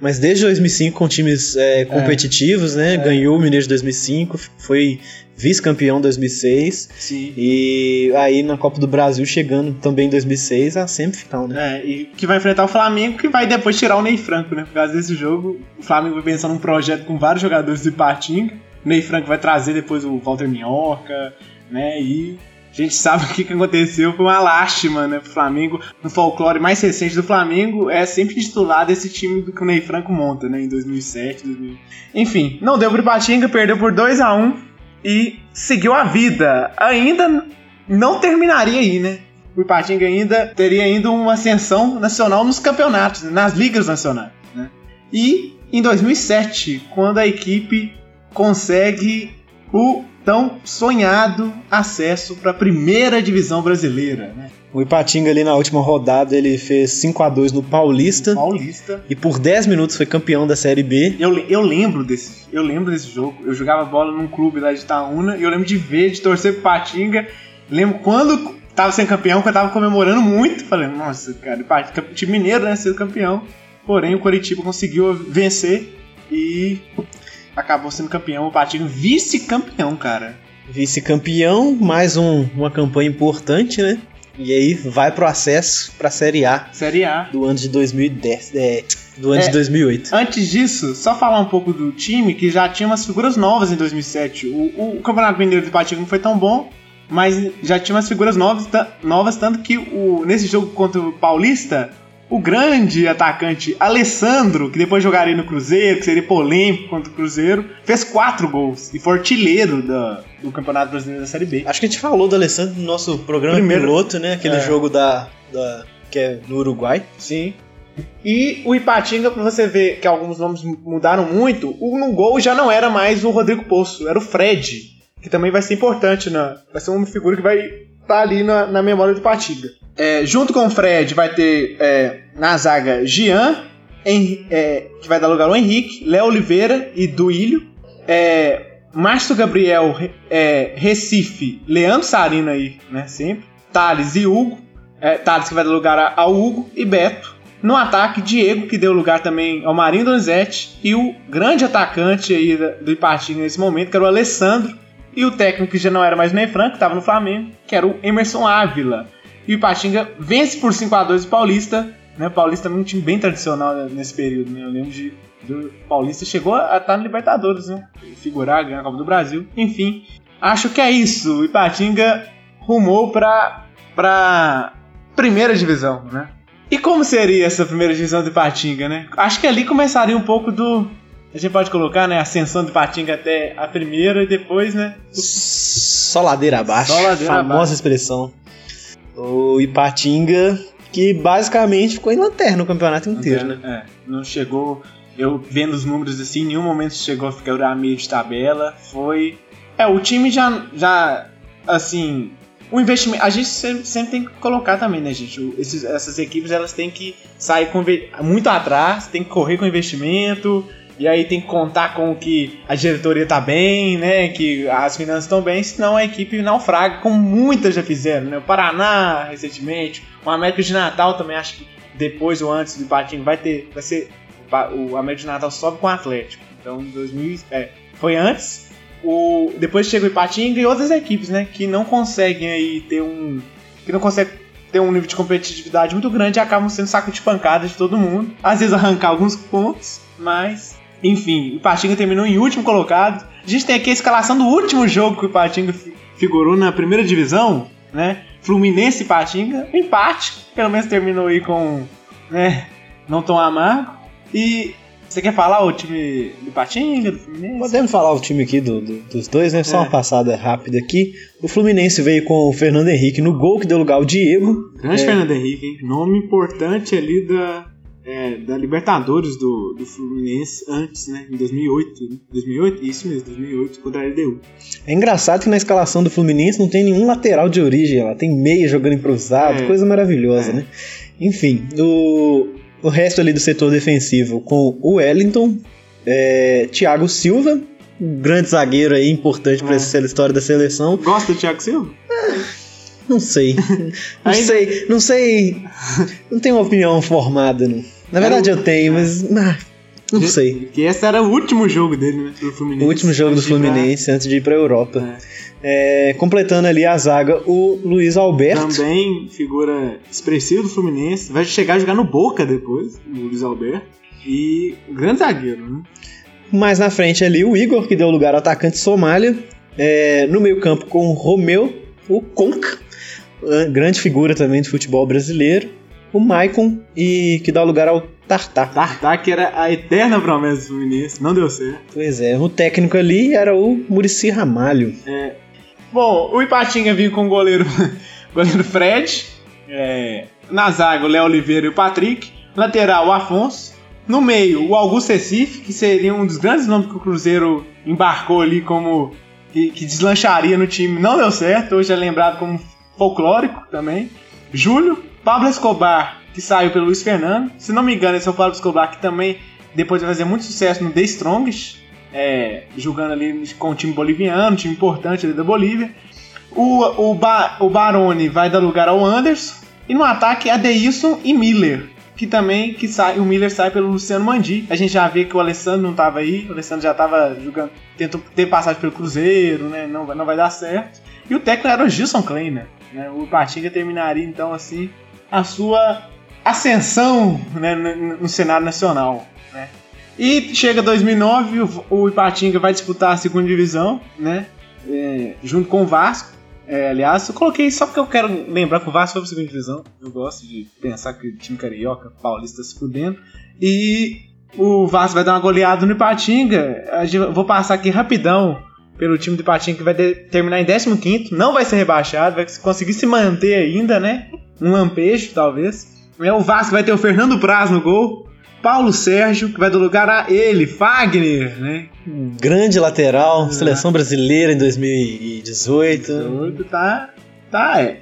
Mas desde 2005, com times é, competitivos, né? Ganhou o Mineiro de 2005, foi vice-campeão em 2006. Sim. E aí na Copa do Brasil, chegando também em 2006, a semifinal, né? É, e que vai enfrentar o Flamengo, que vai depois tirar o Ney Franco, né? Por causa desse jogo, o Flamengo vai pensar num projeto com vários jogadores do Ipatinga. Ney Franco vai trazer depois o Walter Minhoca, né? E a gente sabe (laughs) o que, que aconteceu, foi uma lástima, né? Pro Flamengo. No folclore mais recente do Flamengo, é sempre titular desse time que o Ney Franco monta, né? Em 2007, 2000. Enfim, não deu pro Ipatinga, perdeu por 2 a 1 e seguiu a vida. Ainda não terminaria aí, né? o Ipatinga ainda teria ainda uma ascensão nacional nos campeonatos, nas ligas nacionais. Né? E em 2007, quando a equipe consegue o tão sonhado acesso para a primeira divisão brasileira, né? O Ipatinga ali na última rodada, ele fez 5 a 2 no Paulista. Paulista. E por 10 minutos foi campeão da Série B. Eu, eu lembro desse, eu lembro desse jogo. Eu jogava bola num clube lá de Itaúna e eu lembro de ver, de torcer pro Patinga. Lembro quando tava sendo campeão, que eu tava comemorando muito. Falei, nossa, cara, Ipatinga, time mineiro, né, sendo campeão. Porém, o Coritiba conseguiu vencer e acabou sendo campeão. O Patinga vice-campeão, cara. Vice-campeão, mais um- uma campanha importante, né? E aí vai pro acesso pra Série A Série A. do ano de 2010. É, do ano É. de 2008. Antes disso, só falar um pouco do time que já tinha umas figuras novas em 2007. O, o Campeonato Mineiro do Ipatinga não foi tão bom, mas já tinha umas figuras novas, novas tanto que o, nesse jogo contra o Paulista, o grande atacante Alessandro, que depois jogaria no Cruzeiro, que seria polêmico contra o Cruzeiro, fez quatro gols e foi artilheiro da- do Campeonato Brasileiro da Série B. Acho que a gente falou do Alessandro no nosso programa Primeiro- piloto, né? Aquele É. jogo da, da- que é no Uruguai. Sim. E o Ipatinga, pra você ver que alguns nomes mudaram muito, o no gol já não era mais o Rodrigo Poço, era o Fred, que também vai ser importante, na, vai ser uma figura que vai estar ali na, na memória do Ipatinga. É, junto com o Fred vai ter é, na zaga Gian, é, que vai dar lugar ao Henrique, Léo Oliveira e Duílio. É, Márcio Gabriel, é, Recife, Leandro Sarino aí, né, sempre. Thales e Hugo. É, Thales que vai dar lugar ao Hugo e Beto. No ataque, Diego, que deu lugar também ao Marinho Donizete. E o grande atacante aí do Ipatinga nesse momento, que era o Alessandro. E o técnico que já não era mais Ney Franco, que estava no Flamengo, que era o Emerson Ávila. E o Ipatinga vence por 5 a 2 o Paulista. Né? O Paulista também é um time bem tradicional né, nesse período. Né? Eu lembro de. do Paulista chegou a estar no Libertadores, né? Figurar, ganhar a Copa do Brasil. Enfim, acho que é isso. O Ipatinga rumou para para primeira divisão, né? E como seria essa primeira divisão do Ipatinga, né? Acho que ali começaria um pouco do a gente pode colocar, né, a ascensão do Ipatinga até a primeira e depois, né, Só ladeira abaixo. Só ladeira famosa abaixo. expressão. O Ipatinga, que basicamente ficou em lanterna o campeonato inteiro, né? É, não chegou. Eu vendo os números assim, em nenhum momento chegou a ficar a meio de tabela. Foi. É, o time já. já assim. O investimento. A gente sempre, sempre tem que colocar também, né, gente? Esses- essas equipes elas têm que sair com, muito atrás, tem que correr com investimento. E aí tem que contar com que a diretoria tá bem, né? Que as finanças estão bem, senão a equipe naufraga, como muitas já fizeram, né? O Paraná, recentemente, o América de Natal também acho que depois ou antes do Ipatinga vai ter. Vai ser. O América de Natal sobe com o Atlético. Então em 2000. É, foi antes. O, depois chega o Ipatinga e outras equipes, né? Que não conseguem aí ter um. Que não conseguem ter um nível de competitividade muito grande e acabam sendo saco de pancada de todo mundo. Às vezes arrancar alguns pontos, mas. Enfim, o Ipatinga terminou em último colocado. A gente tem aqui a escalação do último jogo que o Ipatinga fi- figurou na primeira divisão, né? Fluminense e Ipatinga, empate, pelo menos terminou aí com, né, não tão amargo. E você quer falar o time do Ipatinga, do Fluminense? Podemos falar o time aqui do- do- dos dois, né? Só É. uma passada rápida aqui. O Fluminense veio com o Fernando Henrique no gol, que deu lugar ao Diego. Grande É. Fernando Henrique, hein? Nome importante ali da, é, da Libertadores do, do Fluminense antes, né? Em 2008. né? 2008? Isso mesmo, 2008, contra a LDU. É engraçado que na escalação do Fluminense não tem nenhum lateral de origem, ela tem meia jogando improvisado, É. coisa maravilhosa, É. né? Enfim, o, o resto ali do setor defensivo com o Wellington, é, Thiago Silva, um grande zagueiro aí, importante pra É. essa história da seleção. Gosta do Thiago Silva? Não sei. (laughs) Não sei, não sei. Não tenho uma opinião formada, não. Na verdade eu tenho, mas. ah, não sei. Porque esse era o último jogo dele, né? Do Fluminense. O último jogo do ir pra- Fluminense antes de ir pra Europa. É. É, completando ali a zaga, o Luiz Alberto. Também figura expressiva do Fluminense. Vai chegar a jogar no Boca depois, o Luiz Alberto. E grande zagueiro, né? Mais na frente ali, o Igor, que deu lugar ao atacante Somália. É, no meio-campo com o Romeu, o Conca, ah, grande figura também do futebol brasileiro. O Maicon, e que dá lugar ao Tartar. Tartar, que era a eterna promessa do Fluminense, não deu certo. Pois é, o técnico ali era o Murici Ramalho. Bom, o Ipatinga vinha com o goleiro, (laughs) goleiro Fred. é, na zaga, o Léo Oliveira e o Patrick. Lateral, o Afonso. No meio, o Augusto Recife, que seria um dos grandes nomes que o Cruzeiro embarcou ali como. que, que deslancharia no time. Não deu certo, hoje é lembrado como folclórico também. Júlio, Pablo Escobar, que saiu pelo Luiz Fernando. Se não me engano, esse é o Pablo Escobar, que também depois vai fazer muito sucesso no The Strongest, é, jogando ali com o time boliviano, time importante ali da Bolívia. O, o, ba, o Baroni vai dar lugar ao Anderson. E no ataque, Adeilson e Miller. Que também que sai, o Miller sai pelo Luciano Mandi. A gente já vê que o Alessandro não estava aí. O Alessandro já estava jogando. Tentou ter passagem pelo Cruzeiro, né? Não, não vai dar certo. E o técnico era o Gilson Kleiner. Né? O Patinga terminaria então assim a sua ascensão né, no, no cenário nacional. Né? E chega 2009, o, o Ipatinga vai disputar a segunda divisão, né? É, junto com o Vasco. É, aliás, eu coloquei só porque eu quero lembrar que o Vasco foi pra segunda divisão. Eu gosto de pensar que o time carioca, paulista, tá se fudendo. E o Vasco vai dar uma goleada no Ipatinga. A eu vou passar aqui rapidão pelo time do Ipatinga que vai de- terminar em 15º. Não vai ser rebaixado, vai conseguir se manter ainda, né? Um lampejo, talvez. É, o Vasco vai ter o Fernando Praz no gol. Paulo Sérgio, que vai dar lugar a ele, Fagner, né? Grande lateral, É. seleção brasileira em 2018. Tudo tá. Tá, é.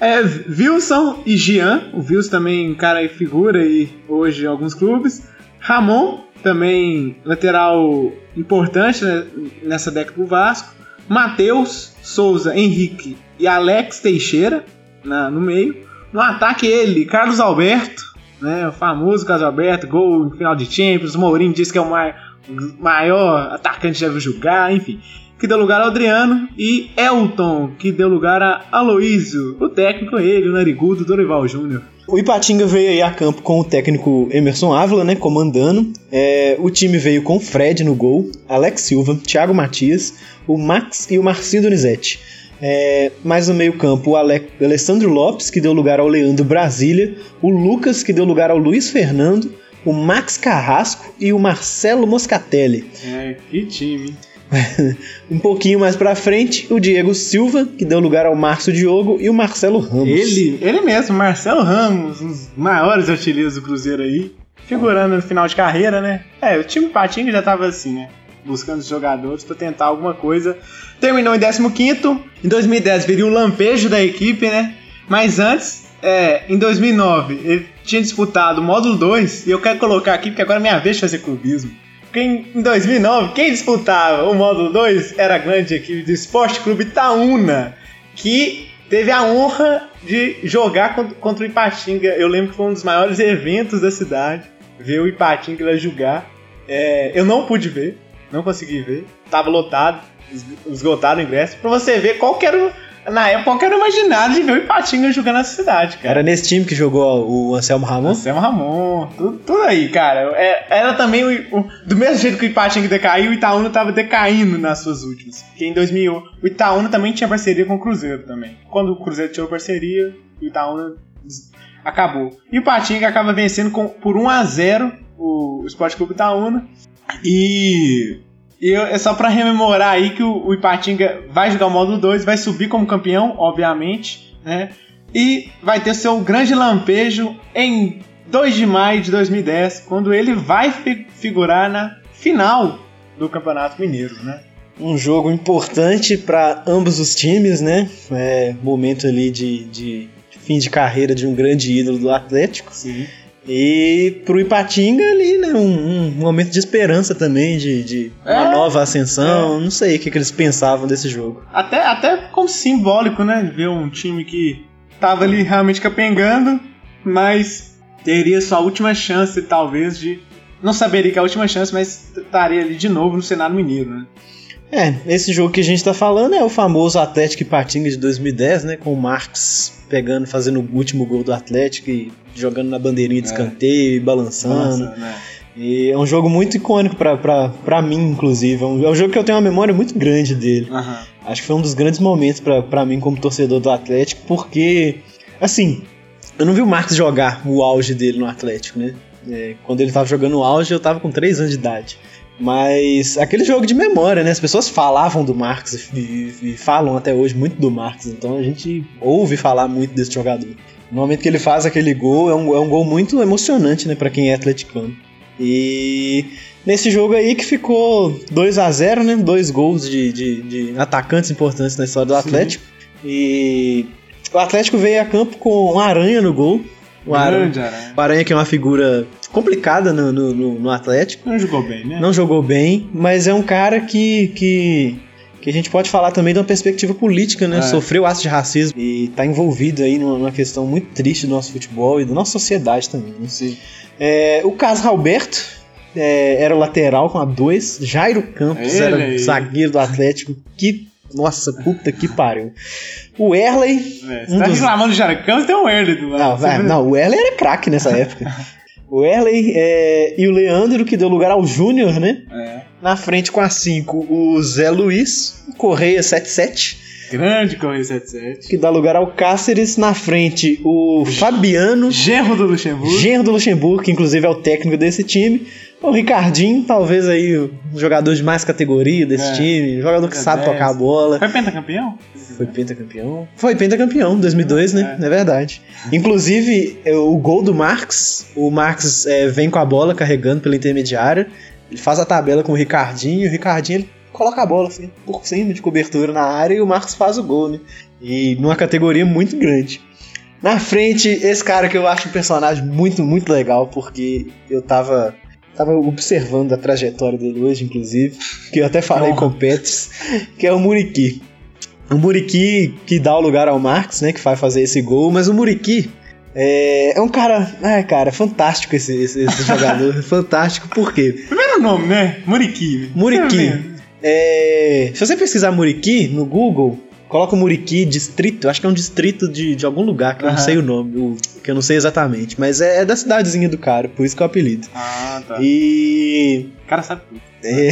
É, Wilson e Jean. O Wilson também, cara, figura aí hoje em alguns clubes. Ramon, também lateral importante né, nessa década do Vasco. Matheus, Souza, Henrique e Alex Teixeira na- no meio. No ataque, ele, Carlos Alberto, né, o famoso Carlos Alberto, gol em final de Champions. Mourinho disse que é o mai- o maior atacante que já viu jogar, enfim que deu lugar ao Adriano, e Elton, que deu lugar a Aloísio, o técnico ele, o narigudo Dorival Júnior. O Ipatinga veio aí a campo com o técnico Emerson Ávila, né, comandando. É, o time veio com Fred no gol, Alex Silva, Thiago Matias, o Max e o Marcinho Donizete. É, mais no meio campo, o Ale- Alessandro Lopes, que deu lugar ao Leandro Brasília, o Lucas, que deu lugar ao Luiz Fernando, o Max Carrasco e o Marcelo Moscatelli. É, que time. (laughs) Um pouquinho mais pra frente, o Diego Silva, que deu lugar ao Márcio Diogo e o Marcelo Ramos. Ele, ele mesmo, Marcelo Ramos, um dos maiores artilheiros do Cruzeiro aí, figurando no final de carreira, né? É, o time Patinga já tava assim, né? Buscando jogadores pra tentar alguma coisa. Terminou em 15º. Em 2010 viria o lampejo da equipe, né? Mas antes, é, em 2009, ele tinha disputado o módulo 2, e eu quero colocar aqui porque agora é minha vez de fazer clubismo. Porque em em 2009, quem disputava o módulo 2 era a grande equipe do Esporte Clube Itaúna, que teve a honra de jogar contra, o Ipatinga. Eu lembro que foi um dos maiores eventos da cidade, ver o Ipatinga jogar. É, eu não pude ver, não consegui ver, tava lotado, es- esgotado o ingresso, pra você ver qual que era o, na época, qual que era o imaginário de ver o Ipatinga jogando nessa cidade, cara. Era nesse time que jogou o Anselmo Ramon? Anselmo Ramon, tudo, tudo aí, cara. É- era também o, o- do mesmo jeito que o Ipatinga decaiu, o Itaúna tava decaindo nas suas últimas. Porque em 2001, o Itaúna também tinha parceria com o Cruzeiro também. Quando o Cruzeiro tirou parceria, o Itaúna acabou. E o Patinga acaba vencendo com, por 1 a 0 o, o Esporte Clube Itaúna. E, e é só pra rememorar aí que o, o Ipatinga vai jogar o módulo 2, vai subir como campeão, obviamente, né? E vai ter seu grande lampejo em 2 de maio de 2010, quando ele vai fi- figurar na final do Campeonato Mineiro, né? Um jogo importante para ambos os times, né? É, momento ali de, de fim de carreira de um grande ídolo do Atlético. Sim. E pro Ipatinga ali, né? Um, um momento de esperança também, de, de uma É. nova ascensão. Não sei o que, que eles pensavam desse jogo. Até, até como simbólico, né? Ver um time que tava ali realmente capengando, mas teria sua última chance, talvez, de. Não saberia que é a última chance, mas estaria ali de novo no Senado Mineiro, né? É, esse jogo que a gente tá falando é o famoso Atlético Ipatinga de 2010, né? Com o Marx pegando, fazendo o último gol do Atlético e jogando na bandeirinha de É. escanteio e balançando. Nossa, né? E é um jogo muito icônico pra mim, inclusive. É um, é um jogo que eu tenho uma memória muito grande dele. Aham. Acho que foi um dos grandes momentos pra, pra mim como torcedor do Atlético, porque, assim, eu não vi o Marcos jogar o auge dele no Atlético, né? É, quando ele tava jogando o auge, eu tava com 3 anos de idade. Mas aquele jogo de memória, né? As pessoas falavam do Marcos e, e- falam até hoje muito do Marcos, então a gente ouve falar muito desse jogador. No momento que ele faz aquele gol, é um, é um gol muito emocionante, né, pra quem é atleticano. E nesse jogo aí que ficou 2 a 0 né? Dois gols de, de, de atacantes importantes na história do Sim. Atlético. E o Atlético veio a campo com uma aranha no gol. O Aranha, o Aranha que é uma figura complicada no, no, no- no Atlético. Não jogou bem, né? Não jogou bem, mas é um cara que, que, que a gente pode falar também de uma perspectiva política, né? É. Sofreu atos de racismo e tá envolvido aí numa, numa questão muito triste do nosso futebol e da nossa sociedade também. né? Sim. É, o Carlos Alberto é, era o lateral com a 2. Jairo Campos Ele era aí. zagueiro do Atlético. Que. Nossa, puta que pariu. O Erley. É, você Um tá dos- reclamando de Jaracão tem um Erle do lado. Não, vai, não, o Erley era craque nessa época. O Erley é, e o Leandro, que deu lugar ao Júnior, né? É. Na frente com a 5, o Zé Luiz, o Correia 77, Grande Correio 77. que dá lugar ao Cáceres. Na frente, o Fabiano, Genro do Luxemburgo. genro do Luxemburgo, que inclusive é o técnico desse time. O Ricardinho, talvez aí o jogador de mais categoria desse É. time, jogador que sabe 10. tocar a bola. Foi pentacampeão? Foi pentacampeão? Foi pentacampeão, 2002, né? É. É verdade. Inclusive, é, o gol do Marx, o Marx é, vem com a bola carregando pela intermediária, ele faz a tabela com o Ricardinho, e o Ricardinho ele coloca a bola assim, por cima de cobertura na área e o Marcos faz o gol, né? E numa categoria muito grande. Na frente, esse cara que eu acho um personagem muito, muito legal, porque eu tava, tava observando a trajetória dele hoje, inclusive, que eu até falei Honra. com o Petros, que é o Muriqui. O Muriqui que dá o lugar ao Marcos, né, que vai fazer esse gol, mas o Muriqui é, é um cara, ai cara, fantástico esse, esse, esse jogador, (laughs) fantástico, por quê? Primeiro nome, né? Muriqui. Muriqui. É, se você pesquisar Muriqui no Google, coloca Muriqui distrito, acho que é um distrito de, de algum lugar, que eu não sei o nome, o- que eu não sei exatamente, mas é, é da cidadezinha do cara, por isso que é o apelido. Ah, tá. E O cara sabe tudo. é,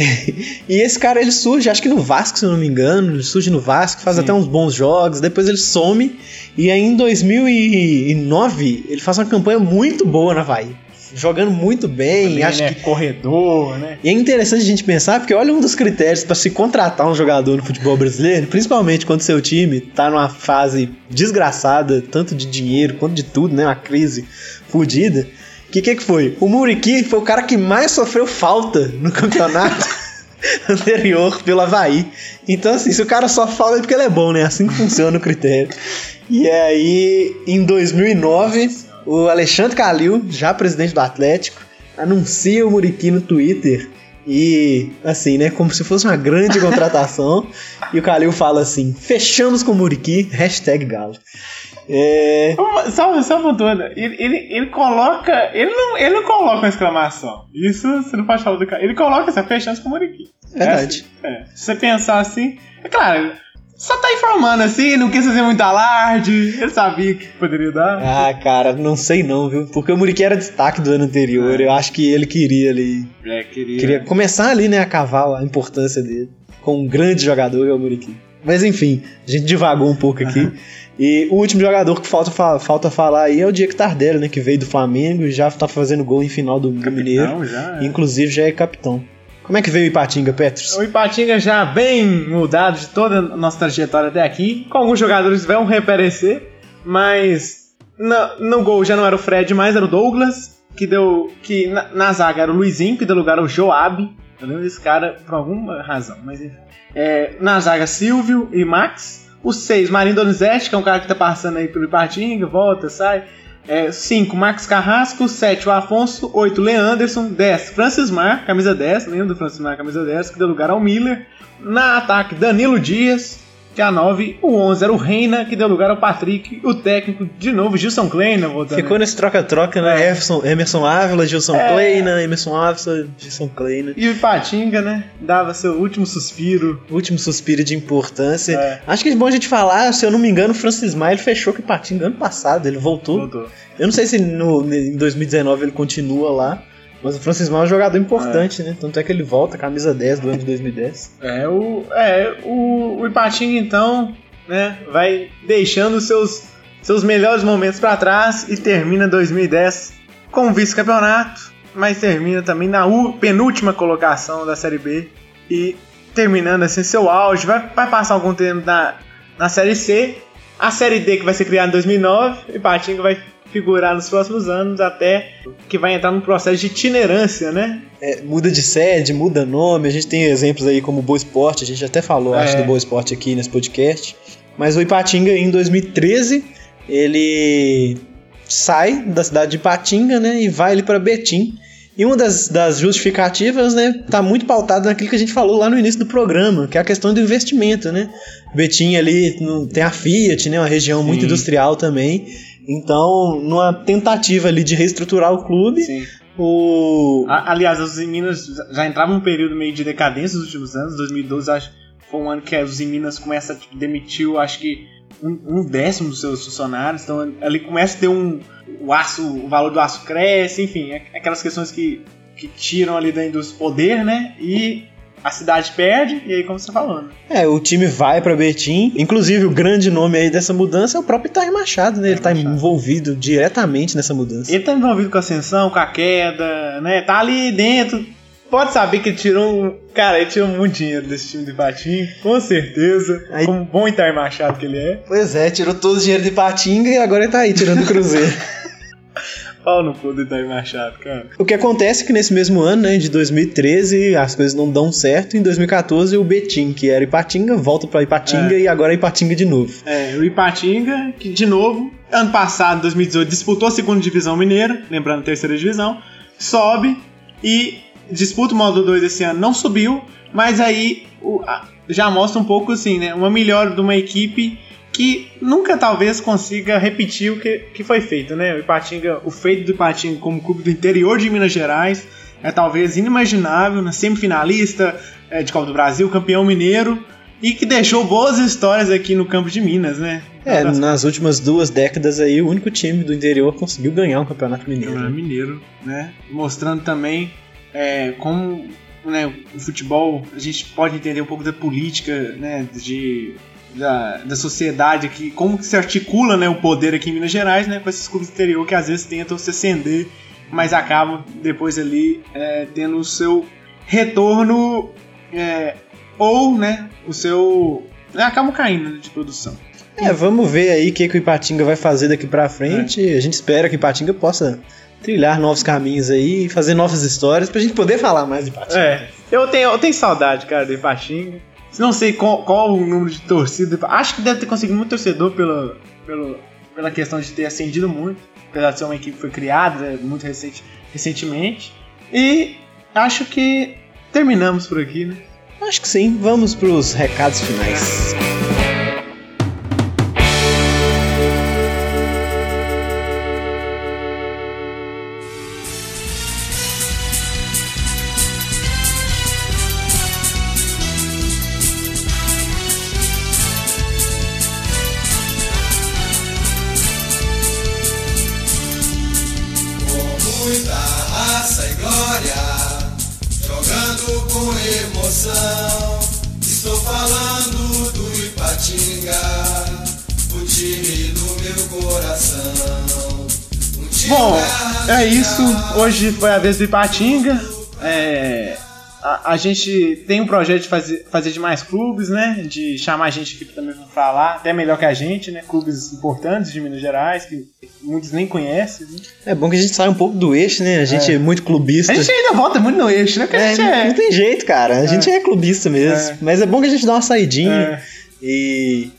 e esse cara ele surge, acho que no Vasco, se eu não me engano, ele surge no Vasco, faz Sim. até uns bons jogos, depois ele some e aí em 2009 ele faz uma campanha muito boa na Havaí, jogando muito bem, Ele acho é que corredor, né? e é interessante a gente pensar, porque olha um dos critérios para se contratar um jogador no futebol brasileiro, principalmente quando seu time tá numa fase desgraçada, tanto de dinheiro quanto de tudo, né, uma crise fodida. O que, que que foi? O Muriqui foi o cara que mais sofreu falta no campeonato (laughs) anterior pelo Havaí. Então, assim, se o cara só falta é porque ele é bom, né? Assim que funciona o critério. E aí, em 2009, o Alexandre Calil, já presidente do Atlético, anuncia o Muriqui no Twitter. E, assim, né? Como se fosse uma grande (laughs) contratação. e o Calil fala assim: fechamos com o Muriqui, hashtag Galo. É, Só, só pontuando, ele, ele, ele coloca. Ele não, ele não coloca uma exclamação. Isso você não pode falar do cara. Ele coloca essa fechando com o Muriqui. verdade. É, se você pensar assim. É claro, só tá informando assim, não quis fazer muito alarde. Ele sabia que poderia dar. Ah, cara, não sei não, viu? Porque o Muriqui era destaque do ano anterior. É. Eu acho que ele queria ali. É, queria. Queria começar ali, né, a cavar a importância dele. Com um grande jogador que é o Muriqui. Mas enfim, a gente divagou um pouco aqui. E o último jogador que falta, fa- falta falar aí é o Diego Tardelli, né? Que veio do Flamengo e já tá fazendo gol em final do, do Mineiro. Já. é. Inclusive já é capitão. Como é que veio o Ipatinga, Petros? O Ipatinga já bem mudado de toda a nossa trajetória até aqui, com alguns jogadores vão reaparecer, mas na- no gol já não era o Fred mais, era o Douglas, que deu. que na, na zaga era o Luizinho, que deu lugar ao Joab. Eu lembro desse cara por alguma razão, mas enfim. É, na zaga, Silvio e Max. O 6, Marinho Donizete, que é um cara que tá passando aí pelo Ipatinga, volta, sai. É 5, Marcos Carrasco. 7, o Afonso. 8, Leanderson. 10, Francis Mar, camisa 10. Lembra do Francis Mar, camisa 10, que deu lugar ao Miller. Na ataque, Danilo Dias. Que a 9, o 11 era o Reina, que deu lugar ao Patrick. O técnico, de novo, Gilson Kleina voltando. Ficou nesse troca-troca, né? É. Emerson, Emerson Ávila, Gilson É. Kleina, Emerson Ávila, Gilson Kleina. E o Ipatinga, né? Dava seu último suspiro. Último suspiro de importância. É. Acho que é bom a gente falar, se eu não me engano, o Francis Maia fechou com o Patinga ano passado, ele voltou. Voltou. Eu não sei se no, em 2019 ele continua lá, mas o Francis Maia é um jogador importante, né? Tanto é que ele volta, camisa 10 do ano de 2010. É, o, é, o, o Ipatinga, então, né, vai deixando seus, seus melhores momentos pra trás e termina 2010 com o vice-campeonato, mas termina também na u- penúltima colocação da Série B e terminando assim seu auge. Vai, vai passar algum tempo na, na Série C, a Série D que vai ser criada em 2009, o Ipatinga vai figurar nos próximos anos até que vai entrar num processo de itinerância, né? É, muda de sede, muda nome, a gente tem exemplos aí como o Boa Esporte, a gente até falou, É. acho, do Boa Esporte aqui nesse podcast. Mas o Ipatinga, em 2013, ele sai da cidade de Ipatinga, né, e vai ali para Betim. E uma das, das justificativas, né, tá muito pautada naquilo que a gente falou lá no início do programa, que é a questão do investimento, né. Betim ali no- tem a Fiat, né, uma região muito Sim. industrial também. Então, numa tentativa ali de reestruturar o clube, Sim. o, A- Aliás, os em Minas já entravam num período meio de decadência nos últimos anos. 2012 acho, foi um ano que os Minas começa a tipo, demitir, acho que um, um décimo dos seus funcionários. Então ali começa a ter um. O aço, o valor do aço cresce, enfim, é- aquelas questões que, que tiram ali da indústria poder, né? E a cidade perde, e aí como você tá falando. É, o time vai pra Betim. Inclusive, o grande nome aí dessa mudança é o próprio Itair Machado, né? Ele tá Machado. envolvido diretamente nessa mudança. Ele tá envolvido com a ascensão, com a queda, né? Tá ali dentro. Pode saber que ele tirou um. Cara, ele tirou muito dinheiro desse time do Ipatinga, com certeza. Aí- Como bom Itar Machado que ele é. Pois é, tirou todo o dinheiro de Patinga e agora ele tá aí tirando o Cruzeiro. (laughs) Pau no cu do Itar Machado, cara. o que acontece é que nesse mesmo ano, né, de 2013, as coisas não dão certo. Em 2014, o Betim, que era Ipatinga, volta pra Ipatinga É. e agora é Ipatinga de novo. É, o Ipatinga, que de novo, ano passado, 2018, disputou a segunda divisão mineira, lembrando a terceira divisão, sobe e disputa o módulo 2 esse ano, não subiu, mas aí o- já mostra um pouco assim, né? Uma melhora de uma equipe que nunca talvez consiga repetir o que, que foi feito, né? O Ipatinga, o feito do Ipatinga como clube do interior de Minas Gerais é talvez inimaginável, né? semifinalista é, de Copa do Brasil, campeão mineiro e que deixou boas histórias aqui no campo de Minas, né? É, Campeonato nas últimas duas décadas aí, o único time do interior conseguiu ganhar um campeonato mineiro. mineiro, né? Mostrando também é, como né, o futebol, a gente pode entender um pouco da política, né? De, da, da sociedade aqui, como que se articula né, o poder aqui em Minas Gerais, né? Com esses clubes do interior que às vezes tentam se acender, mas acabam depois ali é, tendo o seu retorno é, ou, né? O seu... acabam caindo né, de produção. É, vamos ver aí o que, que o Ipatinga vai fazer daqui pra frente. A gente espera que o Ipatinga possa trilhar novos caminhos aí e fazer novas histórias pra gente poder falar mais de Ipatinga. É, eu tenho, eu tenho saudade, cara, do Ipatinga. Não sei qual, qual o número de torcida. Acho que deve ter conseguido muito torcedor pela, pela, pela questão de ter ascendido muito. Apesar de ser uma equipe que foi criada né, muito recente, recentemente. E acho que terminamos por aqui, né? Acho que sim. Vamos pros recados finais. Hoje foi a vez do Ipatinga. É, a, a gente tem um projeto de fazer, fazer de mais clubes, né? De chamar gente aqui também pra falar, até melhor que a gente, né? Clubes importantes de Minas Gerais, que muitos nem conhecem. Né? É bom que a gente saia um pouco do eixo, né? A gente é, muito clubista. A gente ainda volta muito no eixo, né? Porque a É, é. Não tem jeito, cara. A gente é clubista mesmo. É. Mas é bom que a gente dá uma saidinha É. e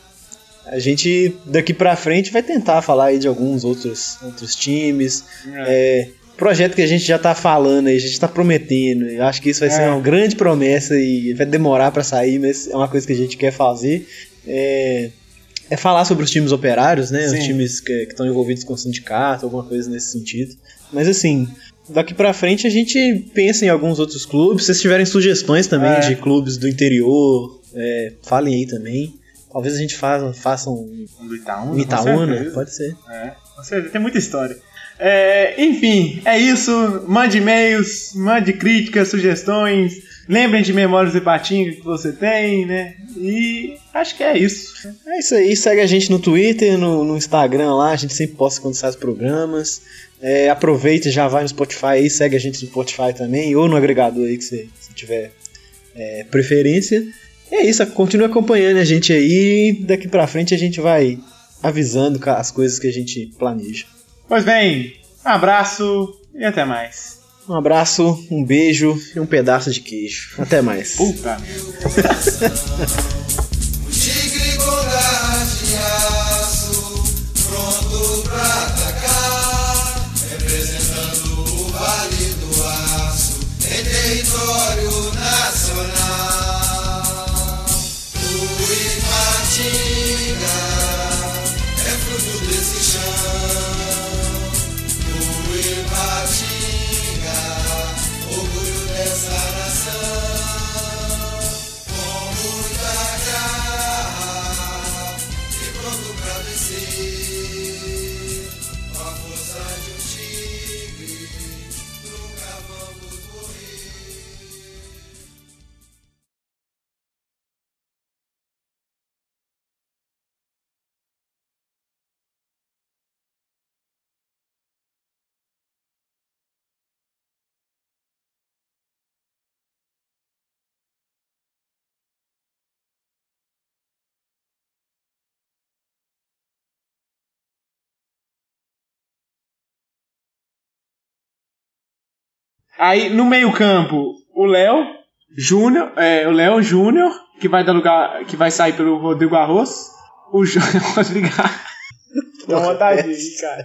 A gente daqui pra frente vai tentar falar aí de alguns outros, outros times. É, projeto que a gente já tá falando aí, a gente tá prometendo. Eu acho que isso vai ser É. uma grande promessa e vai demorar pra sair, mas é uma coisa que a gente quer fazer. É, é falar sobre os times operários, né? Sim. Os times que estão envolvidos com sindicato, alguma coisa nesse sentido. Mas assim, daqui pra frente a gente pensa em alguns outros clubes. Se vocês tiverem sugestões também É. de clubes do interior, é, falem aí também. Talvez a gente faça, faça um Do Itaúna, um Itaúna, pode ser. É, com certeza, tem muita história. É, enfim, é isso. Mande e-mails, mande críticas, sugestões. Lembrem de Memórias de Patinga que você tem, né? E acho que é isso. É isso aí, segue a gente no Twitter, no, no Instagram lá, a gente sempre posta quando sai os programas. É, aproveita e já vai no Spotify aí, segue a gente no Spotify também, ou no agregador aí que você, tiver é, preferência. E é isso, continue acompanhando a gente aí, daqui pra frente a gente vai avisando as coisas que a gente planeja. Pois bem, um abraço e até mais. Um abraço, um beijo e um pedaço de queijo. Até mais. Puta. O tigre com garras Aí no meio-campo, o Léo Júnior, é, o Léo Júnior, que vai dar lugar, que vai sair pelo Rodrigo Arroz. O Júnior (laughs) Rodrigo Dá vontade de cara.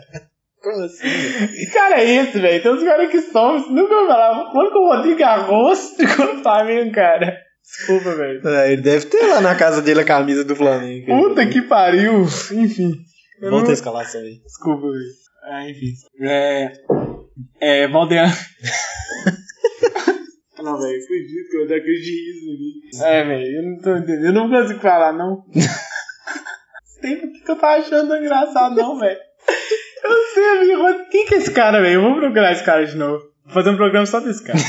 Como assim? Que cara é esse, velho? Tem uns caras que somem, nunca falar. Quando que o Rodrigo Arroz (laughs) ficou no Flamengo, cara? Desculpa, velho. É, ele deve ter lá na casa dele a camisa do Flamengo. Puta que pariu. Enfim. Volta não- a escalação aí. Desculpa, velho. Ah, enfim. É. É, Valdean. (laughs) não, velho, fugiu que eu dei aquele de riso mim. É, velho, eu não tô entendendo. Eu não consigo falar, não. (laughs) Tem por que eu tava achando engraçado, não, velho. Eu sei, amigo. Quem que é esse cara, velho? Eu vou procurar esse cara de novo. Vou fazer um programa só desse cara. (laughs)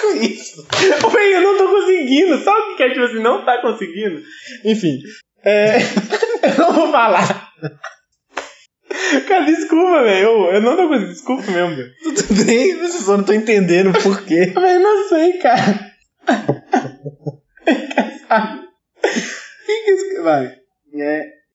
Com isso. Véi, eu não tô conseguindo. Sabe o que é, tipo assim, não tá conseguindo? Enfim. É. eu não vou falar. Cara, desculpa, velho. Eu, eu não tô conseguindo. Desculpa mesmo, velho. (laughs) Tudo bem, mas eu só não tô entendendo por quê. (laughs) Velho, não sei, cara. (laughs) É Vai. É.